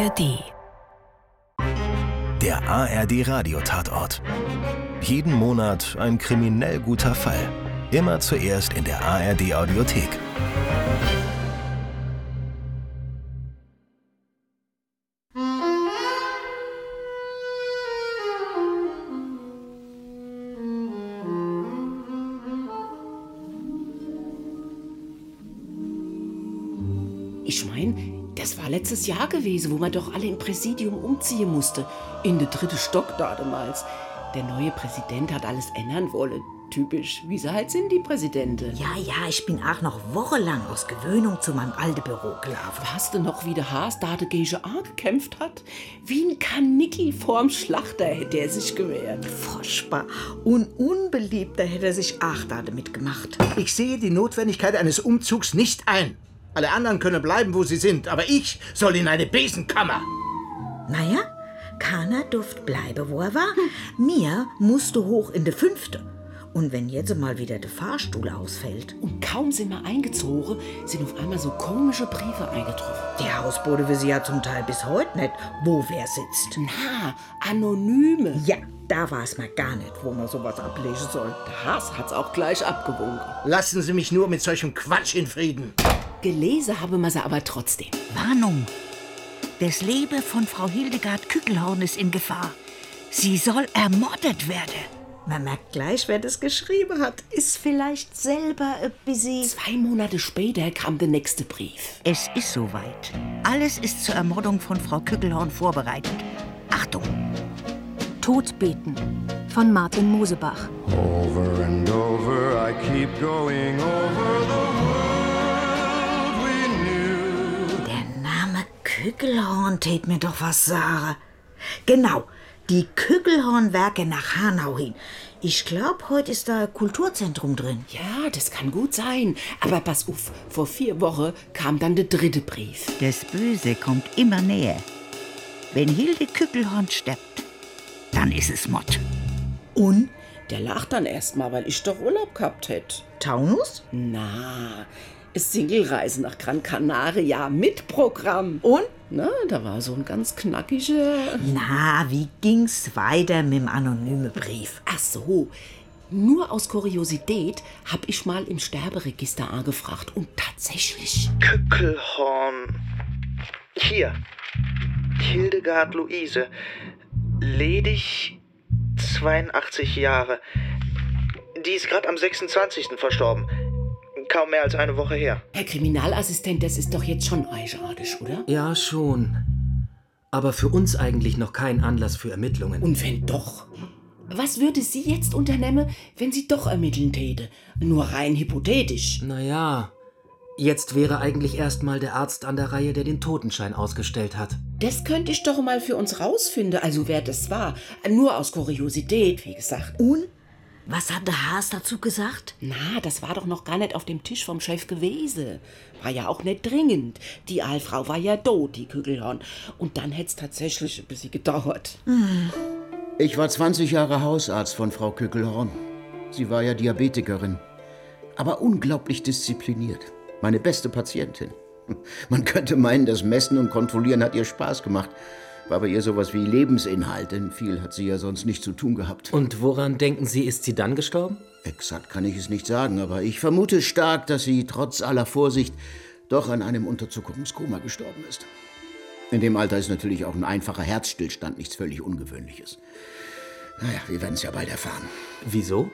ARD. Der ARD Radiotatort. Jeden Monat ein kriminell guter Fall. Immer zuerst in der ARD Audiothek. Letztes Jahr gewesen, wo man doch alle im Präsidium umziehen musste. In den dritten Stock damals. Der neue Präsident hat alles ändern wollen. Typisch, wie sie halt sind, die Präsidenten. Ja, ja, ich bin auch noch wochenlang aus Gewöhnung zu meinem alten Büro gelaufen. Weißt du noch, wie der Haas da der gegen A gekämpft hat? Wie ein Kanickel vorm Schlachter hätte er sich gewehrt. Furchtbar. Und unbeliebter hätte er sich auch da damit gemacht. Ich sehe die Notwendigkeit eines Umzugs nicht ein. Alle anderen können bleiben, wo sie sind, aber ich soll in eine Besenkammer. Naja, keiner durft bleiben, wo er war. Mir musste hoch in de fünfte. Und wenn jetzt mal wieder der Fahrstuhl ausfällt, Und kaum sind wir eingezogen, sind auf einmal so komische Briefe eingetroffen. die Hausbote wissen ja zum Teil bis heute nicht, wo wer sitzt. Na, Anonyme. Ja, da weiß man gar nicht, wo man sowas ablesen soll. Der Haas hat's auch gleich abgewunken. Lassen Sie mich nur mit solchem Quatsch in Frieden. Gelesen habe man sie aber trotzdem. Warnung! Das Leben von Frau Hildegard Kückelhorn ist in Gefahr. Sie soll ermordet werden. Man merkt gleich, wer das geschrieben hat. Ist vielleicht selber ein bisschen... Zwei Monate später kam der nächste Brief. Es ist soweit. Alles ist zur Ermordung von Frau Kückelhorn vorbereitet. Achtung! Todbeten von Martin Mosebach. Over and over, I keep going over the Name Kügelhorn tät mir doch was sagen. Genau, die Kügelhornwerke nach Hanau hin. Ich glaub, heute ist da ein Kulturzentrum drin. Ja, das kann gut sein. Aber pass auf, vor vier Wochen kam dann der dritte Brief. Das Böse kommt immer näher. Wenn Hilde Kückelhorn stirbt, dann ist es Mott. Und Der lacht dann erst mal, weil ich doch Urlaub gehabt hätte. Taunus? Na, Singlereise nach Gran Canaria mit Programm. Und? Na, da war so ein ganz knackiger. Na, wie ging's weiter mit dem anonymen Brief? Ach so. Nur aus Kuriosität hab ich mal im Sterberegister angefragt und tatsächlich. Kückelhorn. Hier. Hildegard Luise. Ledig 82 Jahre. Die ist gerade am 26. verstorben. Kaum mehr als eine Woche her. Herr Kriminalassistent, das ist doch jetzt schon eigenartig, oder? Ja, schon. Aber für uns eigentlich noch kein Anlass für Ermittlungen. Und wenn doch? Was würde sie jetzt unternehmen, wenn sie doch ermitteln täte? Nur rein hypothetisch. naja, jetzt wäre eigentlich erstmal der Arzt an der Reihe, der den Totenschein ausgestellt hat. Das könnte ich doch mal für uns rausfinden, also wer das war. Nur aus Kuriosität, wie gesagt. Und? Was hat der Haas dazu gesagt? Na, das war doch noch gar nicht auf dem Tisch vom Chef gewesen. War ja auch nicht dringend. Die Aalfrau war ja tot, die Kügelhorn. Und dann hätt's tatsächlich ein bisschen gedauert. Ich war 20 Jahre Hausarzt von Frau Kückelhorn. Sie war ja Diabetikerin, aber unglaublich diszipliniert. Meine beste Patientin. Man könnte meinen, das Messen und Kontrollieren hat ihr Spaß gemacht. War bei ihr sowas wie Lebensinhalt, denn viel hat sie ja sonst nicht zu tun gehabt. Und woran denken Sie, ist sie dann gestorben? Exakt kann ich es nicht sagen, aber ich vermute stark, dass sie trotz aller Vorsicht doch an einem Unterzuckerungskoma gestorben ist. In dem Alter ist natürlich auch ein einfacher Herzstillstand nichts völlig Ungewöhnliches. Naja, wir werden es ja bald erfahren. Wieso?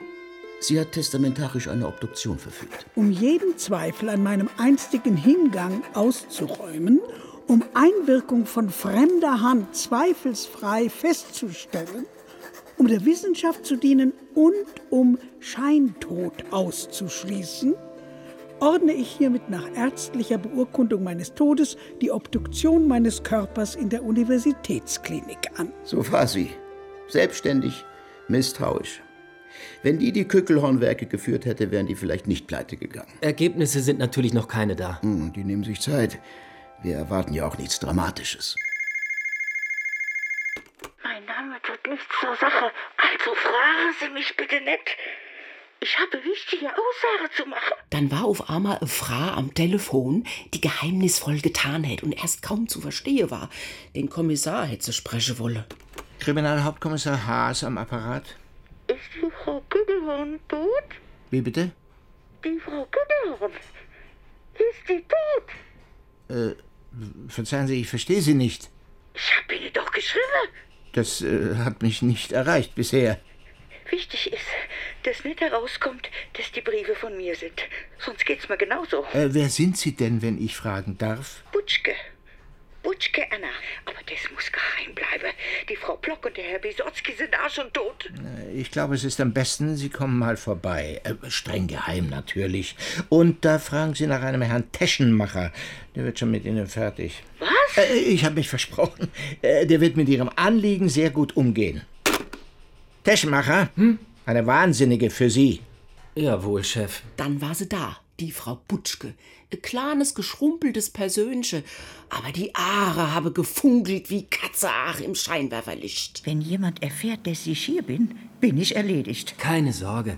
Sie hat testamentarisch eine Obduktion verfügt. um jeden Zweifel an meinem einstigen Hingang auszuräumen, um Einwirkung von fremder Hand zweifelsfrei festzustellen, um der Wissenschaft zu dienen und um Scheintod auszuschließen, ordne ich hiermit nach ärztlicher Beurkundung meines Todes die Obduktion meines Körpers in der Universitätsklinik an. So war sie. Selbstständig, misstrauisch. Wenn die die Kückelhornwerke geführt hätte, wären die vielleicht nicht pleite gegangen. Ergebnisse sind natürlich noch keine da. Hm, die nehmen sich Zeit. Wir erwarten ja auch nichts Dramatisches. Mein Name tut nichts zur Sache, also fragen Sie mich bitte nicht. Ich habe wichtige Aussage zu machen. Dann war auf einmal eine Frau am Telefon, die geheimnisvoll getan hätte und erst kaum zu verstehen war. Den Kommissar hätte sie sprechen wollen. Kriminalhauptkommissar Haas am Apparat. Ist die Frau Kügelhorn tot? Wie bitte? Die Frau Kügelhorn. Ist die tot? Äh, verzeihen Sie, ich verstehe Sie nicht. Ich habe Ihnen doch geschrieben. Das äh, hat mich nicht erreicht bisher. Wichtig ist, dass nicht herauskommt, dass die Briefe von mir sind. Sonst geht's mir genauso. Äh, wer sind Sie denn, wenn ich fragen darf? Butschke. Butschke Anna. Aber das muss geheim bleiben. Die Frau Block und der Herr Bisotzki sind auch schon tot. Äh, Ich glaube, es ist am besten, Sie kommen mal vorbei. Äh, streng geheim natürlich. Und da fragen Sie nach einem Herrn Teschenmacher. Der wird schon mit Ihnen fertig. Was? Äh, ich habe mich versprochen. Äh, der wird mit Ihrem Anliegen sehr gut umgehen. Teschenmacher? Eine Wahnsinnige für Sie. Jawohl, Chef. Dann war sie da, die Frau Butschke. Ein kleines, geschrumpeltes Persönchen. Aber die Aare habe gefunkelt wie Katzeaar im Scheinwerferlicht. Wenn jemand erfährt, dass ich hier bin, bin ich erledigt. Keine Sorge.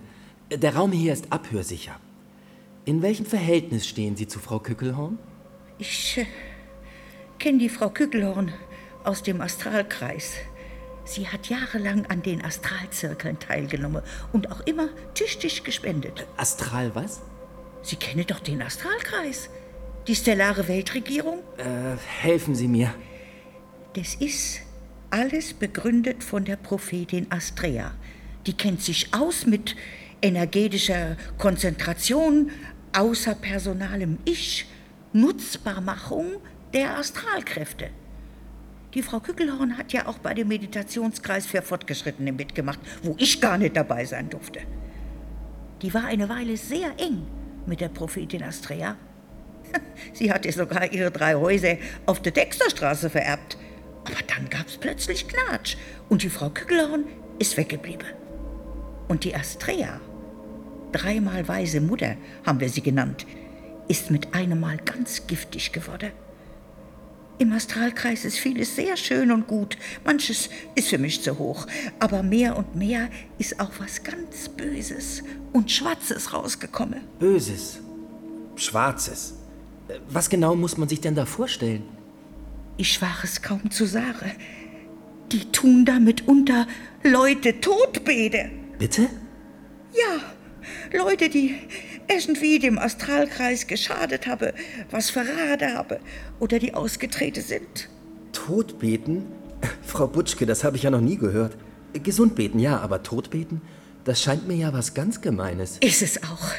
Der Raum hier ist abhörsicher. In welchem Verhältnis stehen Sie zu Frau Kückelhorn? Ich äh, kenne die Frau Kügelhorn aus dem Astralkreis. Sie hat jahrelang an den Astralzirkeln teilgenommen und auch immer tüchtig gespendet. Astral was? Sie kennen doch den Astralkreis. Die stellare Weltregierung. Äh, helfen Sie mir. Das ist alles begründet von der Prophetin Astrea. Die kennt sich aus mit energetischer Konzentration, außerpersonalem Ich, Nutzbarmachung der Astralkräfte. Die Frau Kückelhorn hat ja auch bei dem Meditationskreis für Fortgeschrittene mitgemacht, wo ich gar nicht dabei sein durfte. Die war eine Weile sehr eng mit der Prophetin Astrea. Sie hatte sogar ihre drei Häuser auf der Dexterstraße vererbt. Aber dann gab's plötzlich Knatsch und die Frau Kückelhorn ist weggeblieben. Und die Astrea, dreimal weise Mutter haben wir sie genannt, ist mit einem Mal ganz giftig geworden. Im Astralkreis ist vieles sehr schön und gut, manches ist für mich zu hoch, aber mehr und mehr ist auch was ganz Böses und Schwarzes rausgekommen. Böses. Schwarzes. Was genau muss man sich denn da vorstellen? Ich war es kaum zu sagen. Die tun da mitunter Leute Todbede. Bitte? Ja, Leute, die irgendwie dem Astralkreis geschadet habe, was verraten habe oder die ausgetreten sind. Todbeten? Frau Butschke, das habe ich ja noch nie gehört. Gesund beten, ja, aber Todbeten? Das scheint mir ja was ganz Gemeines. Ist es auch.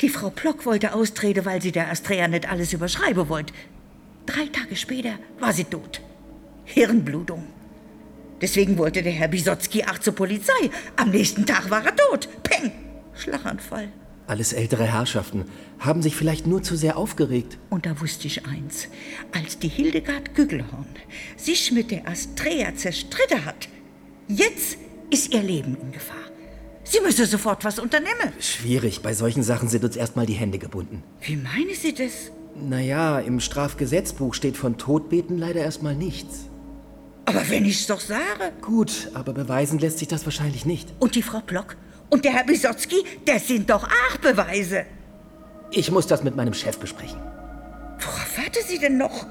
Die Frau Plock wollte austreten, weil sie der Astrea nicht alles überschreiben wollte. Drei Tage später war sie tot. Hirnblutung. Deswegen wollte der Herr Bisotzki auch zur Polizei. Am nächsten Tag war er tot. Peng! Schlaganfall. Alles ältere Herrschaften haben sich vielleicht nur zu sehr aufgeregt. Und da wusste ich eins. Als die Hildegard Gügelhorn sich mit der Astrea zerstritten hat, jetzt ist ihr Leben in Gefahr. Sie müsse sofort was unternehmen. Schwierig, bei solchen Sachen sind uns erstmal die Hände gebunden. Wie meinen Sie das? Naja, im Strafgesetzbuch steht von Todbeten leider erstmal nichts. Aber wenn ich's doch sage. Gut, aber beweisen lässt sich das wahrscheinlich nicht. Und die Frau Block und der Herr Bisotzki, das sind doch auch Beweise. Ich muss das mit meinem Chef besprechen. Worauf warte sie denn noch?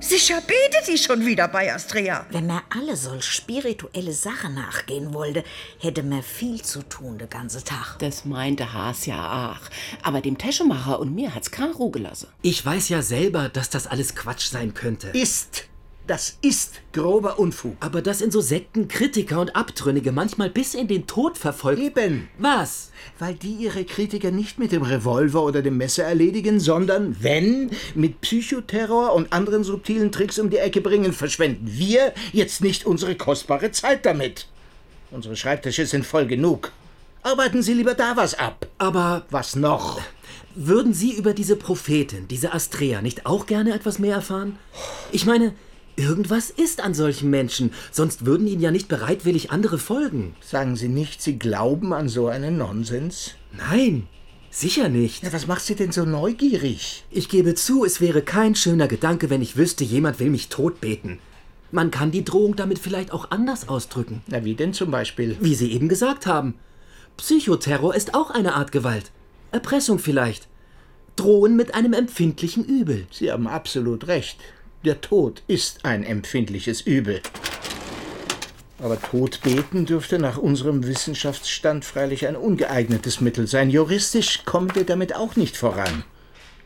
Sicher betet sie schon wieder bei Astrea. Wenn man alle solch spirituelle Sachen nachgehen wollte, hätte man viel zu tun den ganzen Tag. Das meinte Haas ja auch. Aber dem Täschemacher und mir hat's keine Ruhe gelassen. Ich weiß ja selber, dass das alles Quatsch sein könnte. Ist. Das ist grober Unfug. Aber dass in so Sekten Kritiker und Abtrünnige manchmal bis in den Tod verfolgt. Eben. Was? Weil die ihre Kritiker nicht mit dem Revolver oder dem Messer erledigen, sondern, wenn, mit Psychoterror und anderen subtilen Tricks um die Ecke bringen, verschwenden wir jetzt nicht unsere kostbare Zeit damit. Unsere Schreibtische sind voll genug. Arbeiten Sie lieber da was ab. Aber Was noch? würden Sie über diese Prophetin, diese Astrea, nicht auch gerne etwas mehr erfahren? Ich meine, irgendwas ist an solchen Menschen, sonst würden ihnen ja nicht bereitwillig andere folgen. Sagen Sie nicht, Sie glauben an so einen Nonsens? Nein, sicher nicht. Ja, was macht Sie denn so neugierig? Ich gebe zu, es wäre kein schöner Gedanke, wenn ich wüsste, jemand will mich totbeten. Man kann die Drohung damit vielleicht auch anders ausdrücken. Na, wie denn zum Beispiel? Wie Sie eben gesagt haben. Psychoterror ist auch eine Art Gewalt. Erpressung vielleicht. Drohen mit einem empfindlichen Übel. Sie haben absolut recht. Der Tod ist ein empfindliches Übel. Aber Todbeten dürfte nach unserem Wissenschaftsstand freilich ein ungeeignetes Mittel sein. Juristisch kommen wir damit auch nicht voran.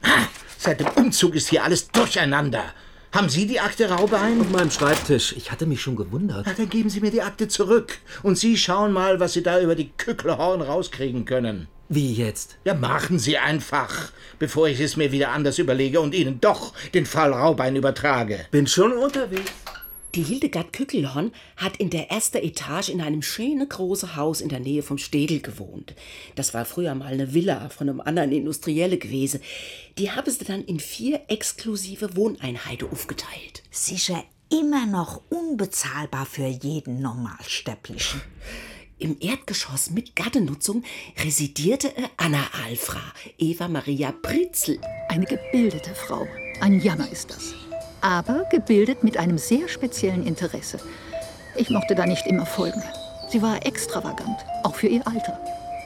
Ah, seit dem Umzug ist hier alles durcheinander. Haben Sie die Akte Raubein? Auf meinem Schreibtisch. Ich hatte mich schon gewundert. Na, dann geben Sie mir die Akte zurück. Und Sie schauen mal, was Sie da über die Kückelhorn rauskriegen können. Wie jetzt? Ja, machen Sie einfach, bevor ich es mir wieder anders überlege und Ihnen doch den Fall Raubein übertrage. Bin schon unterwegs. Die Hildegard Kückelhorn hat in der ersten Etage in einem schönen großen Haus in der Nähe vom Städel gewohnt. Das war früher mal eine Villa von einem anderen Industrielle gewesen. Die haben sie dann in vier exklusive Wohneinheiten aufgeteilt. Sicher immer noch unbezahlbar für jeden Normalsterblichen. Im Erdgeschoss mit Gartennutzung residierte Anna Alfra, Eva Maria Pritzel. Eine gebildete Frau. Ein Jammer ist das. Aber gebildet mit einem sehr speziellen Interesse. Ich mochte da nicht immer folgen. Sie war extravagant, auch für ihr Alter.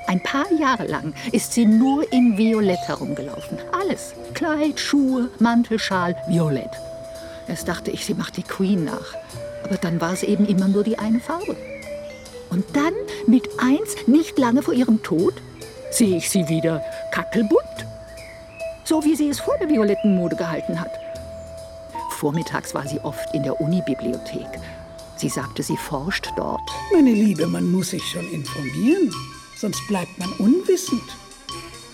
Ein paar Jahre lang ist sie nur in Violett herumgelaufen. Alles. Kleid, Schuhe, Mantel, Schal, Violett. Erst dachte ich, sie macht die Queen nach. Aber dann war es eben immer nur die eine Farbe. Und dann, mit eins, nicht lange vor ihrem Tod, sehe ich sie wieder kackelbunt. So wie sie es vor der violetten Mode gehalten hat. Vormittags war sie oft in der Unibibliothek. Sie sagte, sie forscht dort. Meine Liebe, man muss sich schon informieren, sonst bleibt man unwissend.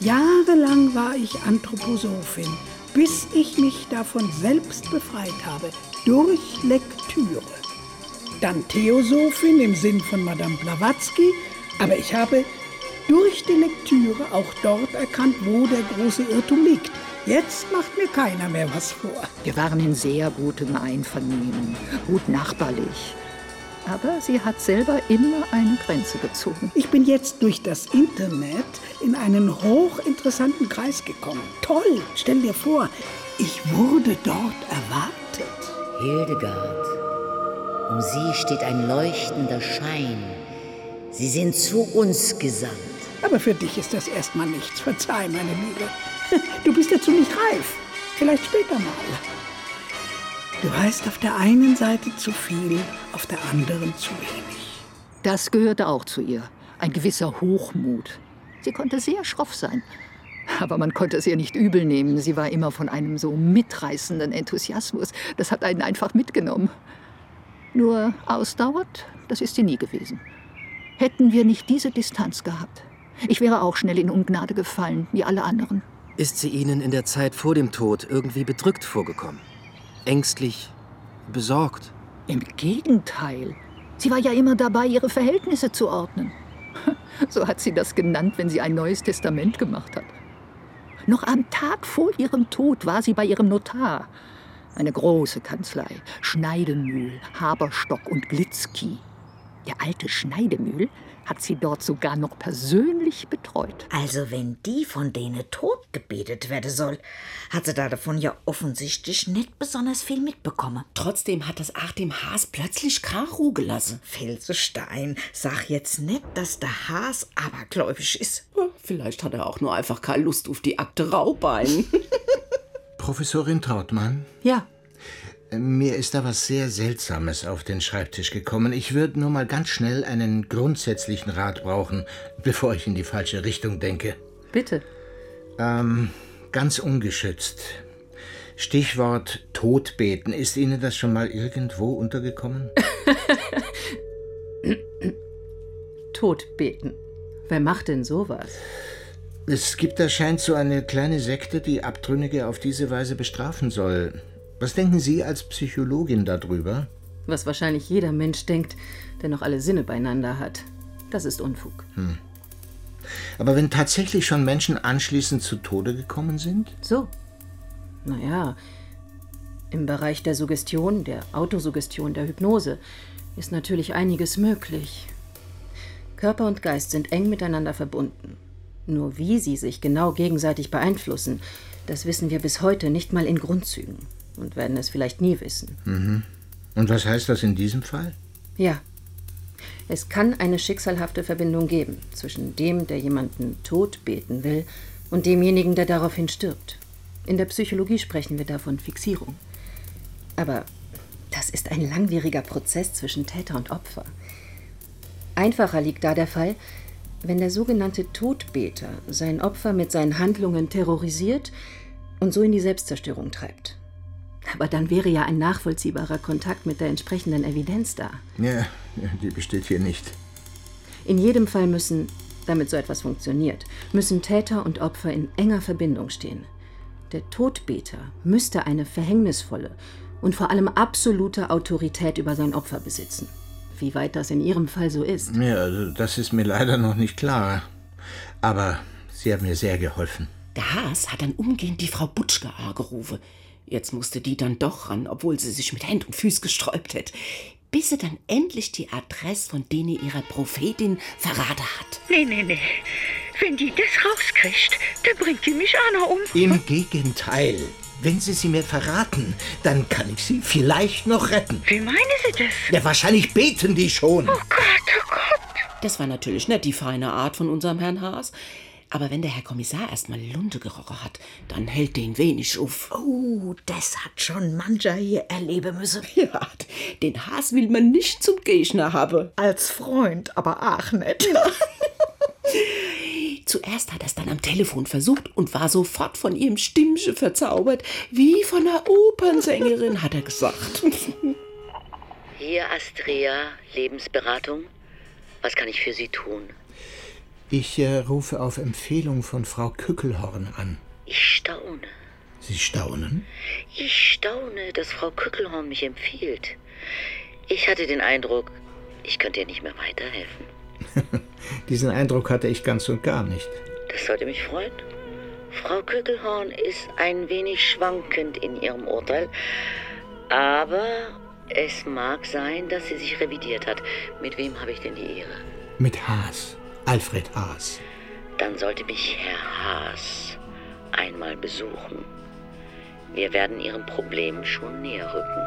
Jahrelang war ich Anthroposophin, bis ich mich davon selbst befreit habe, durch Lektüre. Dann Theosophin im Sinn von Madame Blavatsky, aber ich habe durch die Lektüre auch dort erkannt, wo der große Irrtum liegt. Jetzt macht mir keiner mehr was vor. Wir waren in sehr gutem Einvernehmen, gut nachbarlich. Aber sie hat selber immer eine Grenze gezogen. Ich bin jetzt durch das Internet in einen hochinteressanten Kreis gekommen. Toll, stell dir vor, ich wurde dort erwartet. Hildegard, um Sie steht ein leuchtender Schein. Sie sind zu uns gesandt. Aber für dich ist das erstmal nichts. Verzeih, meine Liebe. Du bist dazu nicht reif. Vielleicht später mal. Du weißt auf der einen Seite zu viel, auf der anderen zu wenig. Das gehörte auch zu ihr. Ein gewisser Hochmut. Sie konnte sehr schroff sein. Aber man konnte es ihr nicht übel nehmen. Sie war immer von einem so mitreißenden Enthusiasmus. Das hat einen einfach mitgenommen. Nur ausdauert, das ist sie nie gewesen. Hätten wir nicht diese Distanz gehabt, ich wäre auch schnell in Ungnade gefallen, wie alle anderen. Ist sie Ihnen in der Zeit vor dem Tod irgendwie bedrückt vorgekommen? Ängstlich, besorgt? Im Gegenteil. Sie war ja immer dabei, ihre Verhältnisse zu ordnen. So hat sie das genannt, wenn sie ein neues Testament gemacht hat. Noch am Tag vor ihrem Tod war sie bei ihrem Notar. Eine große Kanzlei. Schneidemühl, Haberstock und Glitzki. Der alte Schneidemühl hat sie dort sogar noch persönlich betreut. Also wenn die von denen tot gebetet werden soll, hat sie da davon ja offensichtlich nicht besonders viel mitbekommen. Trotzdem hat das Achtim Haas plötzlich Krachu gelassen. Filzestein, sag jetzt nicht, dass der Haas abergläubisch ist. Vielleicht hat er auch nur einfach keine Lust auf die Akte Raubein. Professorin Trautmann? Ja. Mir ist da was sehr Seltsames auf den Schreibtisch gekommen. Ich würde nur mal ganz schnell einen grundsätzlichen Rat brauchen, bevor ich in die falsche Richtung denke. Bitte. Ähm, ganz ungeschützt. Stichwort Todbeten. Ist Ihnen das schon mal irgendwo untergekommen? Todbeten. Wer macht denn sowas? Es gibt da scheint so eine kleine Sekte, die Abtrünnige auf diese Weise bestrafen soll. Was denken Sie als Psychologin darüber? Was wahrscheinlich jeder Mensch denkt, der noch alle Sinne beieinander hat. Das ist Unfug. Hm. Aber wenn tatsächlich schon Menschen anschließend zu Tode gekommen sind? So. Naja, im Bereich der Suggestion, der Autosuggestion, der Hypnose ist natürlich einiges möglich. Körper und Geist sind eng miteinander verbunden. Nur wie sie sich genau gegenseitig beeinflussen, das wissen wir bis heute nicht mal in Grundzügen und werden es vielleicht nie wissen. Mhm. Und was heißt das in diesem Fall? Ja. Es kann eine schicksalhafte Verbindung geben zwischen dem, der jemanden tot beten will, und demjenigen, der daraufhin stirbt. In der Psychologie sprechen wir davon Fixierung. Aber das ist ein langwieriger Prozess zwischen Täter und Opfer. Einfacher liegt da der Fall, wenn der sogenannte Todbeter sein Opfer mit seinen Handlungen terrorisiert und so in die Selbstzerstörung treibt. Aber dann wäre ja ein nachvollziehbarer Kontakt mit der entsprechenden Evidenz da. Ja, die besteht hier nicht. In jedem Fall müssen, damit so etwas funktioniert, müssen Täter und Opfer in enger Verbindung stehen. Der Todbeter müsste eine verhängnisvolle und vor allem absolute Autorität über sein Opfer besitzen. Wie weit das in Ihrem Fall so ist. Ja, also das ist mir leider noch nicht klar. Aber Sie haben mir sehr geholfen. Der Haas hat dann umgehend die Frau Butschke angerufen. Jetzt musste die dann doch ran, obwohl sie sich mit Händen und Füßen gesträubt hat. Bis sie dann endlich die Adresse von denen ihrer Prophetin verraten hat. Nee, nee, nee. Wenn die das rauskriegt, dann bringt die mich auch noch um. Im Gegenteil. Wenn Sie sie mir verraten, dann kann ich Sie vielleicht noch retten. Wie meinen Sie das? Ja, wahrscheinlich beten die schon. Oh Gott, oh Gott. Das war natürlich nicht die feine Art von unserem Herrn Haas. Aber wenn der Herr Kommissar erst mal Lunte gerochen hat, dann hält den wenig auf. Oh, das hat schon mancher hier erleben müssen. Ja, den Haas will man nicht zum Gegner haben. Als Freund, aber ach nicht. Zuerst hat er es dann am Telefon versucht und war sofort von ihrem Stimmchen verzaubert, wie von einer Opernsängerin, hat er gesagt. Hier Astrea, Lebensberatung. Was kann ich für Sie tun? Ich äh, rufe auf Empfehlung von Frau Kückelhorn an. Ich staune. Sie staunen? Ich staune, dass Frau Kückelhorn mich empfiehlt. Ich hatte den Eindruck, ich könnte ihr nicht mehr weiterhelfen. Diesen Eindruck hatte ich ganz und gar nicht. Das sollte mich freuen. Frau Kückelhorn ist ein wenig schwankend in ihrem Urteil, aber es mag sein, dass sie sich revidiert hat. Mit wem habe ich denn die Ehre? Mit Haas. Alfred Haas. Dann sollte mich Herr Haas einmal besuchen. Wir werden Ihrem Problem schon näher rücken.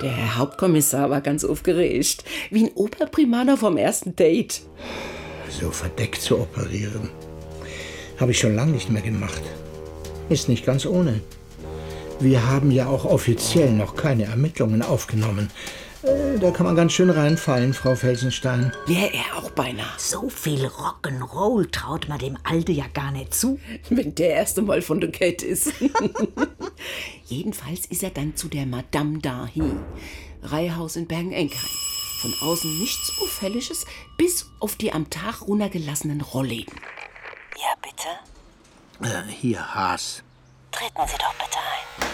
Der Herr Hauptkommissar war ganz aufgeregt, wie ein Operprimaner vom ersten Date. So verdeckt zu operieren. Habe ich schon lange nicht mehr gemacht. Ist nicht ganz ohne. Wir haben ja auch offiziell noch keine Ermittlungen aufgenommen. Äh, Da kann man ganz schön reinfallen, Frau Felsenstein. Wäre er auch beinahe. So viel Rock'n'Roll traut man dem Alte ja gar nicht zu. Wenn der erste Mal von der Kette ist. Jedenfalls ist er dann zu der Madame dahin. Reihehaus in Bergen-Enkheim. Von außen nichts Auffälliges, bis auf die am Tag runtergelassenen Rollläden. Ja, bitte? Äh, hier, Haas. Treten Sie doch bitte ein.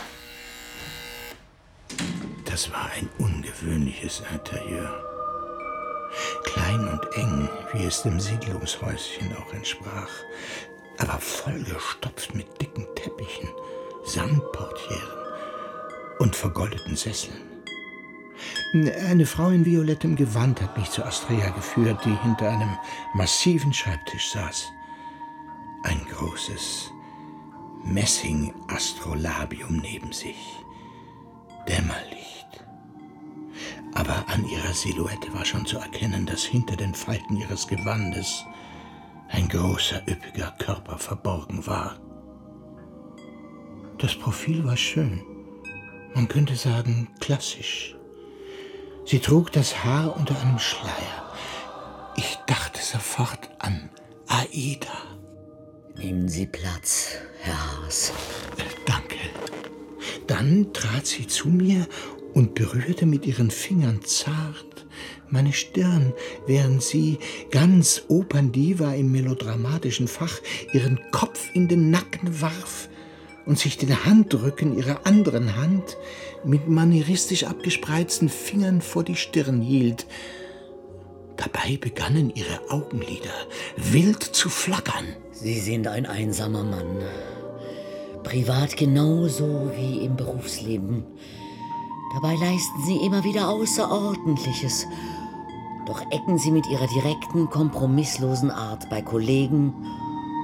Das war ein ungewöhnliches Interieur. Klein und eng, wie es dem Siedlungshäuschen auch entsprach, aber vollgestopft mit dicken Teppichen, Samtportieren und vergoldeten Sesseln. Eine Frau in violettem Gewand hat mich zu Astrea geführt, die hinter einem massiven Schreibtisch saß. Ein großes Messing-Astrolabium neben sich. Dämmerlicht. Aber an ihrer Silhouette war schon zu erkennen, dass hinter den Falten ihres Gewandes ein großer, üppiger Körper verborgen war. Das Profil war schön. Man könnte sagen, klassisch. Sie trug das Haar unter einem Schleier. Ich dachte sofort an Aida. Nehmen Sie Platz, Herr Haas. Danke. Dann trat sie zu mir und berührte mit ihren Fingern zart meine Stirn, während sie, ganz Operndiva im melodramatischen Fach, ihren Kopf in den Nacken warf und sich den Handrücken ihrer anderen Hand mit manieristisch abgespreizten Fingern vor die Stirn hielt. Dabei begannen ihre Augenlider wild zu flackern. Sie sind ein einsamer Mann. Privat genauso wie im Berufsleben. Dabei leisten Sie immer wieder Außerordentliches. Doch ecken Sie mit Ihrer direkten, kompromisslosen Art bei Kollegen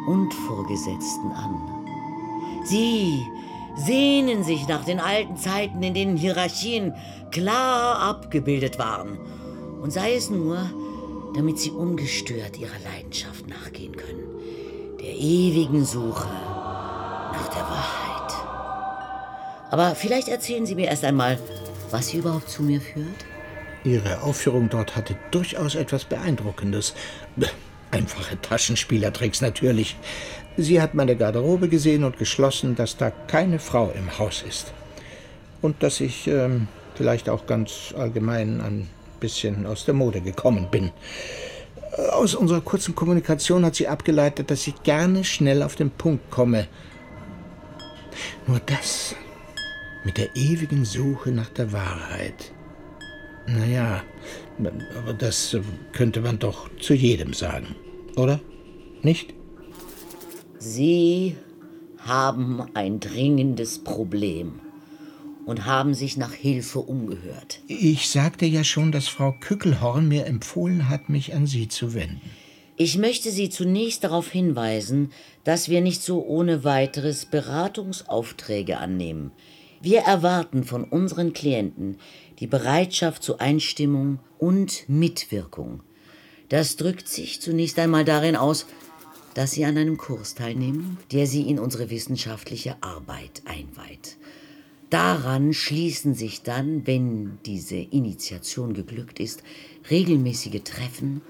und Vorgesetzten an. Sie sehnen sich nach den alten Zeiten, in denen Hierarchien klar abgebildet waren. Und sei es nur, damit sie ungestört ihrer Leidenschaft nachgehen können. Der ewigen Suche nach der Wahrheit. Aber vielleicht erzählen Sie mir erst einmal, was Sie überhaupt zu mir führt. Ihre Aufführung dort hatte durchaus etwas Beeindruckendes. Einfache Taschenspielertricks natürlich. Sie hat meine Garderobe gesehen und geschlossen, dass da keine Frau im Haus ist. Und dass ich ähm, vielleicht auch ganz allgemein ein bisschen aus der Mode gekommen bin. Aus unserer kurzen Kommunikation hat sie abgeleitet, dass ich gerne schnell auf den Punkt komme. Nur das mit der ewigen Suche nach der Wahrheit. Naja, aber das könnte man doch zu jedem sagen, oder? Nicht? Sie haben ein dringendes Problem und haben sich nach Hilfe umgehört. Ich sagte ja schon, dass Frau Kückelhorn mir empfohlen hat, mich an Sie zu wenden. Ich möchte Sie zunächst darauf hinweisen, dass wir nicht so ohne weiteres Beratungsaufträge annehmen. Wir erwarten von unseren Klienten die Bereitschaft zur Einstimmung und Mitwirkung. Das drückt sich zunächst einmal darin aus, dass Sie an einem Kurs teilnehmen, der Sie in unsere wissenschaftliche Arbeit einweiht. Daran schließen sich dann, wenn diese Initiation geglückt ist, regelmäßige Treffen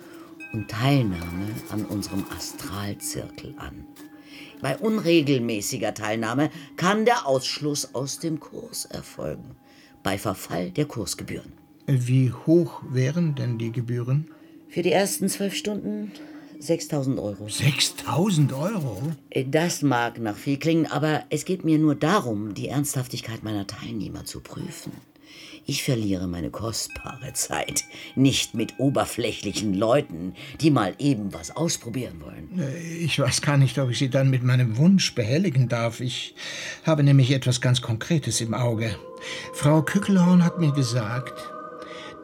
und Teilnahme an unserem Astralzirkel an. Bei unregelmäßiger Teilnahme kann der Ausschluss aus dem Kurs erfolgen. Bei Verfall der Kursgebühren. Wie hoch wären denn die Gebühren? Für die ersten zwölf Stunden 6000 Euro. 6000 Euro? Das mag nach viel klingen, aber es geht mir nur darum, die Ernsthaftigkeit meiner Teilnehmer zu prüfen. Ich verliere meine kostbare Zeit nicht mit oberflächlichen Leuten, die mal eben was ausprobieren wollen. Ich weiß gar nicht, ob ich Sie dann mit meinem Wunsch behelligen darf. Ich habe nämlich etwas ganz Konkretes im Auge. Frau Kückelhorn hat mir gesagt,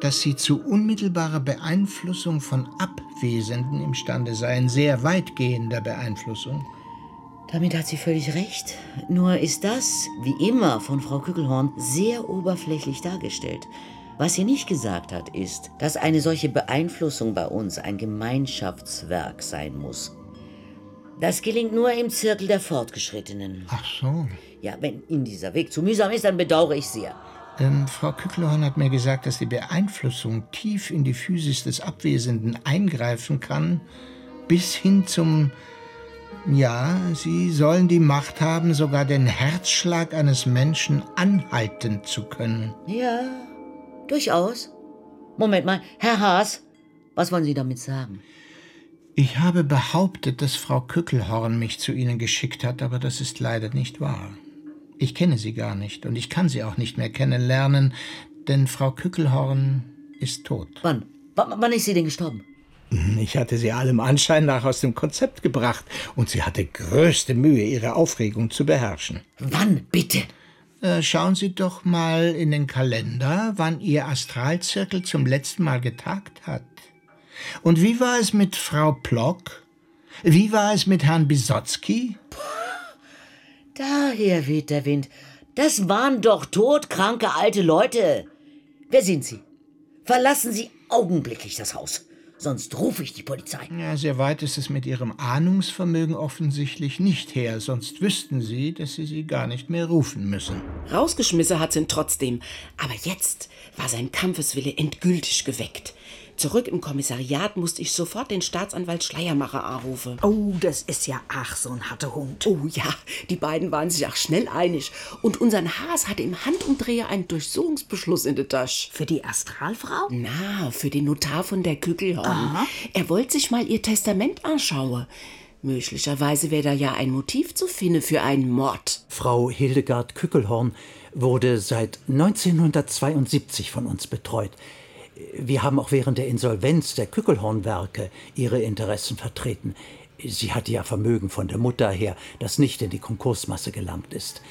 dass sie zu unmittelbarer Beeinflussung von Abwesenden imstande seien, sehr weitgehender Beeinflussung. Damit hat sie völlig recht. Nur ist das, wie immer, von Frau Kückelhorn sehr oberflächlich dargestellt. Was sie nicht gesagt hat, ist, dass eine solche Beeinflussung bei uns ein Gemeinschaftswerk sein muss. Das gelingt nur im Zirkel der Fortgeschrittenen. Ach so. Ja, wenn Ihnen dieser Weg zu mühsam ist, dann bedauere ich sehr. Ähm, Frau Kückelhorn hat mir gesagt, dass die Beeinflussung tief in die Physis des Abwesenden eingreifen kann, bis hin zum ja, Sie sollen die Macht haben, sogar den Herzschlag eines Menschen anhalten zu können. Ja, durchaus. Moment mal, Herr Haas, was wollen Sie damit sagen? Ich habe behauptet, dass Frau Kückelhorn mich zu Ihnen geschickt hat, aber das ist leider nicht wahr. Ich kenne sie gar nicht und ich kann sie auch nicht mehr kennenlernen, denn Frau Kückelhorn ist tot. Wann? W wann ist sie denn gestorben? Ich hatte sie allem Anschein nach aus dem Konzept gebracht und sie hatte größte Mühe, ihre Aufregung zu beherrschen. Wann bitte? Äh, schauen Sie doch mal in den Kalender, wann Ihr Astralzirkel zum letzten Mal getagt hat. Und wie war es mit Frau Plock? Wie war es mit Herrn Bisotzky? Daher weht der Wind. Das waren doch todkranke alte Leute. Wer sind Sie? Verlassen Sie augenblicklich das Haus sonst rufe ich die Polizei. Ja, sehr weit ist es mit Ihrem Ahnungsvermögen offensichtlich nicht her, sonst wüssten Sie, dass Sie sie gar nicht mehr rufen müssen. Rausgeschmissen hat sie ihn trotzdem, aber jetzt war sein Kampfeswille endgültig geweckt. Zurück im Kommissariat musste ich sofort den Staatsanwalt Schleiermacher anrufen. Oh, das ist ja ach so ein harter Hund. Oh ja, die beiden waren sich auch schnell einig. Und unseren Haas hatte im Handumdreher einen Durchsuchungsbeschluss in der Tasche. Für die Astralfrau? Na, für den Notar von der Kügelhorn. Er wollte sich mal ihr Testament anschauen. Möglicherweise wäre da ja ein Motiv zu finden für einen Mord. Frau Hildegard Kückelhorn wurde seit 1972 von uns betreut. Wir haben auch während der Insolvenz der Kückelhornwerke ihre Interessen vertreten. Sie hatte ja Vermögen von der Mutter her, das nicht in die Konkursmasse gelangt ist.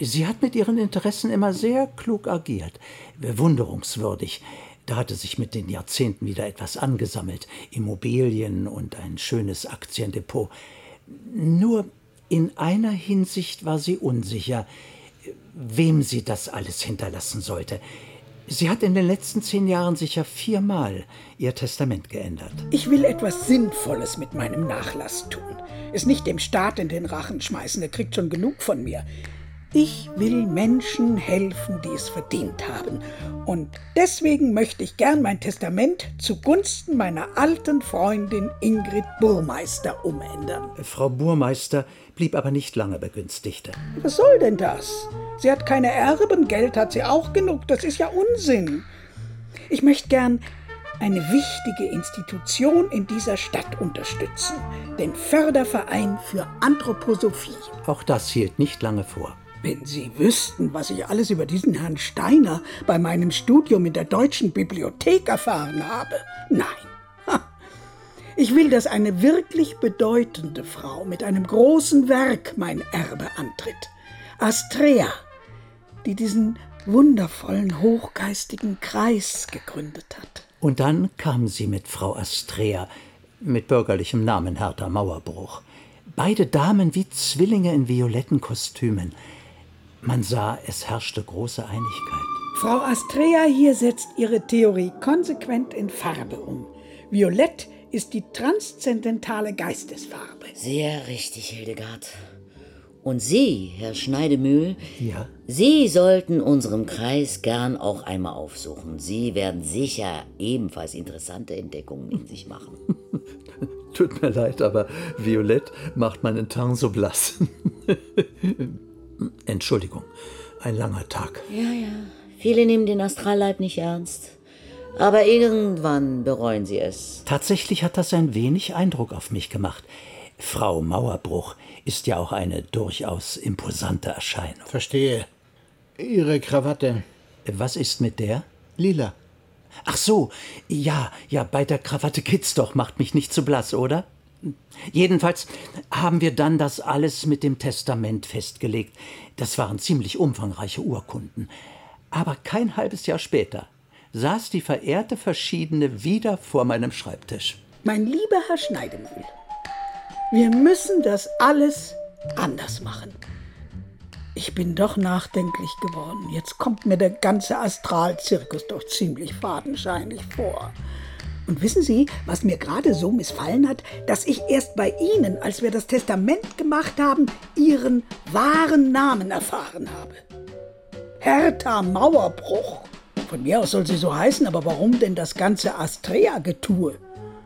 Sie hat mit ihren Interessen immer sehr klug agiert, bewunderungswürdig. Da hatte sich mit den Jahrzehnten wieder etwas angesammelt, Immobilien und ein schönes Aktiendepot. Nur In einer Hinsicht war sie unsicher, wem sie das alles hinterlassen sollte. Sie hat in den letzten zehn Jahren sicher viermal ihr Testament geändert. Ich will etwas Sinnvolles mit meinem Nachlass tun. Es nicht dem Staat in den Rachen schmeißen, der kriegt schon genug von mir. Ich will Menschen helfen, die es verdient haben. Und deswegen möchte ich gern mein Testament zugunsten meiner alten Freundin Ingrid Burmeister umändern. Frau Burmeister blieb aber nicht lange begünstigte. Was soll denn das? Sie hat keine Erben, Geld hat sie auch genug. Das ist ja Unsinn. Ich möchte gern eine wichtige Institution in dieser Stadt unterstützen, den Förderverein für Anthroposophie. Auch das hielt nicht lange vor. Wenn Sie wüssten, was ich alles über diesen Herrn Steiner bei meinem Studium in der Deutschen Bibliothek erfahren habe. Nein. Ich will, dass eine wirklich bedeutende Frau mit einem großen Werk mein Erbe antritt. Astrea, die diesen wundervollen, hochgeistigen Kreis gegründet hat. Und dann kam sie mit Frau Astrea, mit bürgerlichem Namen Hertha Mauerbruch. Beide Damen wie Zwillinge in violetten Kostümen. Man sah, es herrschte große Einigkeit. Frau Astrea hier setzt ihre Theorie konsequent in Farbe um. Violett ist die transzendentale Geistesfarbe. Sehr richtig, Hildegard. Und Sie, Herr Schneidemühl, Ja? Sie sollten unserem Kreis gern auch einmal aufsuchen. Sie werden sicher ebenfalls interessante Entdeckungen in sich machen. Tut mir leid, aber Violett macht meinen Teint so blass. Entschuldigung, ein langer Tag. Ja, ja. Viele nehmen den Astralleib nicht ernst. Aber irgendwann bereuen sie es. Tatsächlich hat das ein wenig Eindruck auf mich gemacht. Frau Mauerbruch ist ja auch eine durchaus imposante Erscheinung. Verstehe. Ihre Krawatte. Was ist mit der? Lila. Ach so, ja, ja, bei der Krawatte geht's doch, macht mich nicht zu blass, oder? Jedenfalls haben wir dann das alles mit dem Testament festgelegt. Das waren ziemlich umfangreiche Urkunden. Aber kein halbes Jahr später saß die verehrte Verschiedene wieder vor meinem Schreibtisch. Mein lieber Herr Schneidemühl, wir müssen das alles anders machen. Ich bin doch nachdenklich geworden. Jetzt kommt mir der ganze Astralzirkus doch ziemlich fadenscheinig vor. Und wissen Sie, was mir gerade so missfallen hat, dass ich erst bei Ihnen, als wir das Testament gemacht haben, Ihren wahren Namen erfahren habe. Hertha Mauerbruch. Von mir aus soll sie so heißen, aber warum denn das ganze Astrea-Getue?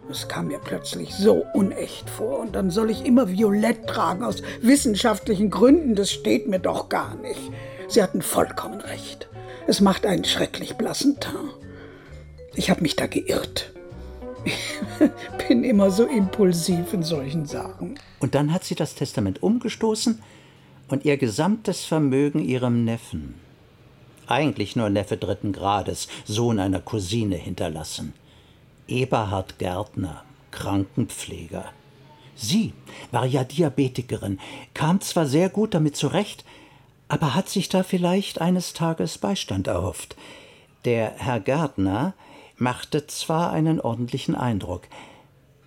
Es kam mir plötzlich so unecht vor. Und dann soll ich immer Violett tragen aus wissenschaftlichen Gründen. Das steht mir doch gar nicht. Sie hatten vollkommen recht. Es macht einen schrecklich blassen Teint. Ich habe mich da geirrt. Ich bin immer so impulsiv in solchen Sachen. Und dann hat sie das Testament umgestoßen und ihr gesamtes Vermögen ihrem Neffen, eigentlich nur Neffe dritten Grades, Sohn einer Cousine, hinterlassen. Eberhard Gärtner, Krankenpfleger. Sie war ja Diabetikerin, kam zwar sehr gut damit zurecht, aber hat sich da vielleicht eines Tages Beistand erhofft. Der Herr Gärtner machte zwar einen ordentlichen Eindruck,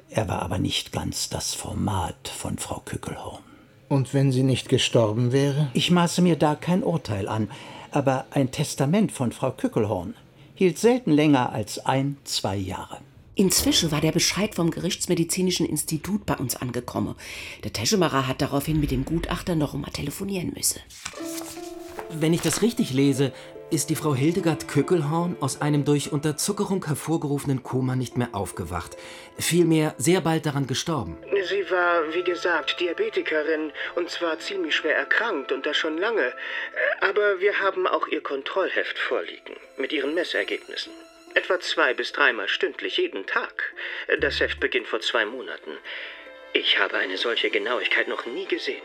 er war aber nicht ganz das Format von Frau Kückelhorn. Und wenn sie nicht gestorben wäre? Ich maße mir da kein Urteil an, aber ein Testament von Frau Kückelhorn hielt selten länger als ein, zwei Jahre. Inzwischen war der Bescheid vom Gerichtsmedizinischen Institut bei uns angekommen. Der Teschemacher hat daraufhin mit dem Gutachter noch einmal telefonieren müssen. Wenn ich das richtig lese, ist die Frau Hildegard Kückelhorn aus einem durch Unterzuckerung hervorgerufenen Koma nicht mehr aufgewacht. Vielmehr sehr bald daran gestorben. Sie war, wie gesagt, Diabetikerin und zwar ziemlich schwer erkrankt und das schon lange. Aber wir haben auch ihr Kontrollheft vorliegen mit ihren Messergebnissen. Etwa zwei bis dreimal stündlich jeden Tag. Das Heft beginnt vor zwei Monaten. Ich habe eine solche Genauigkeit noch nie gesehen.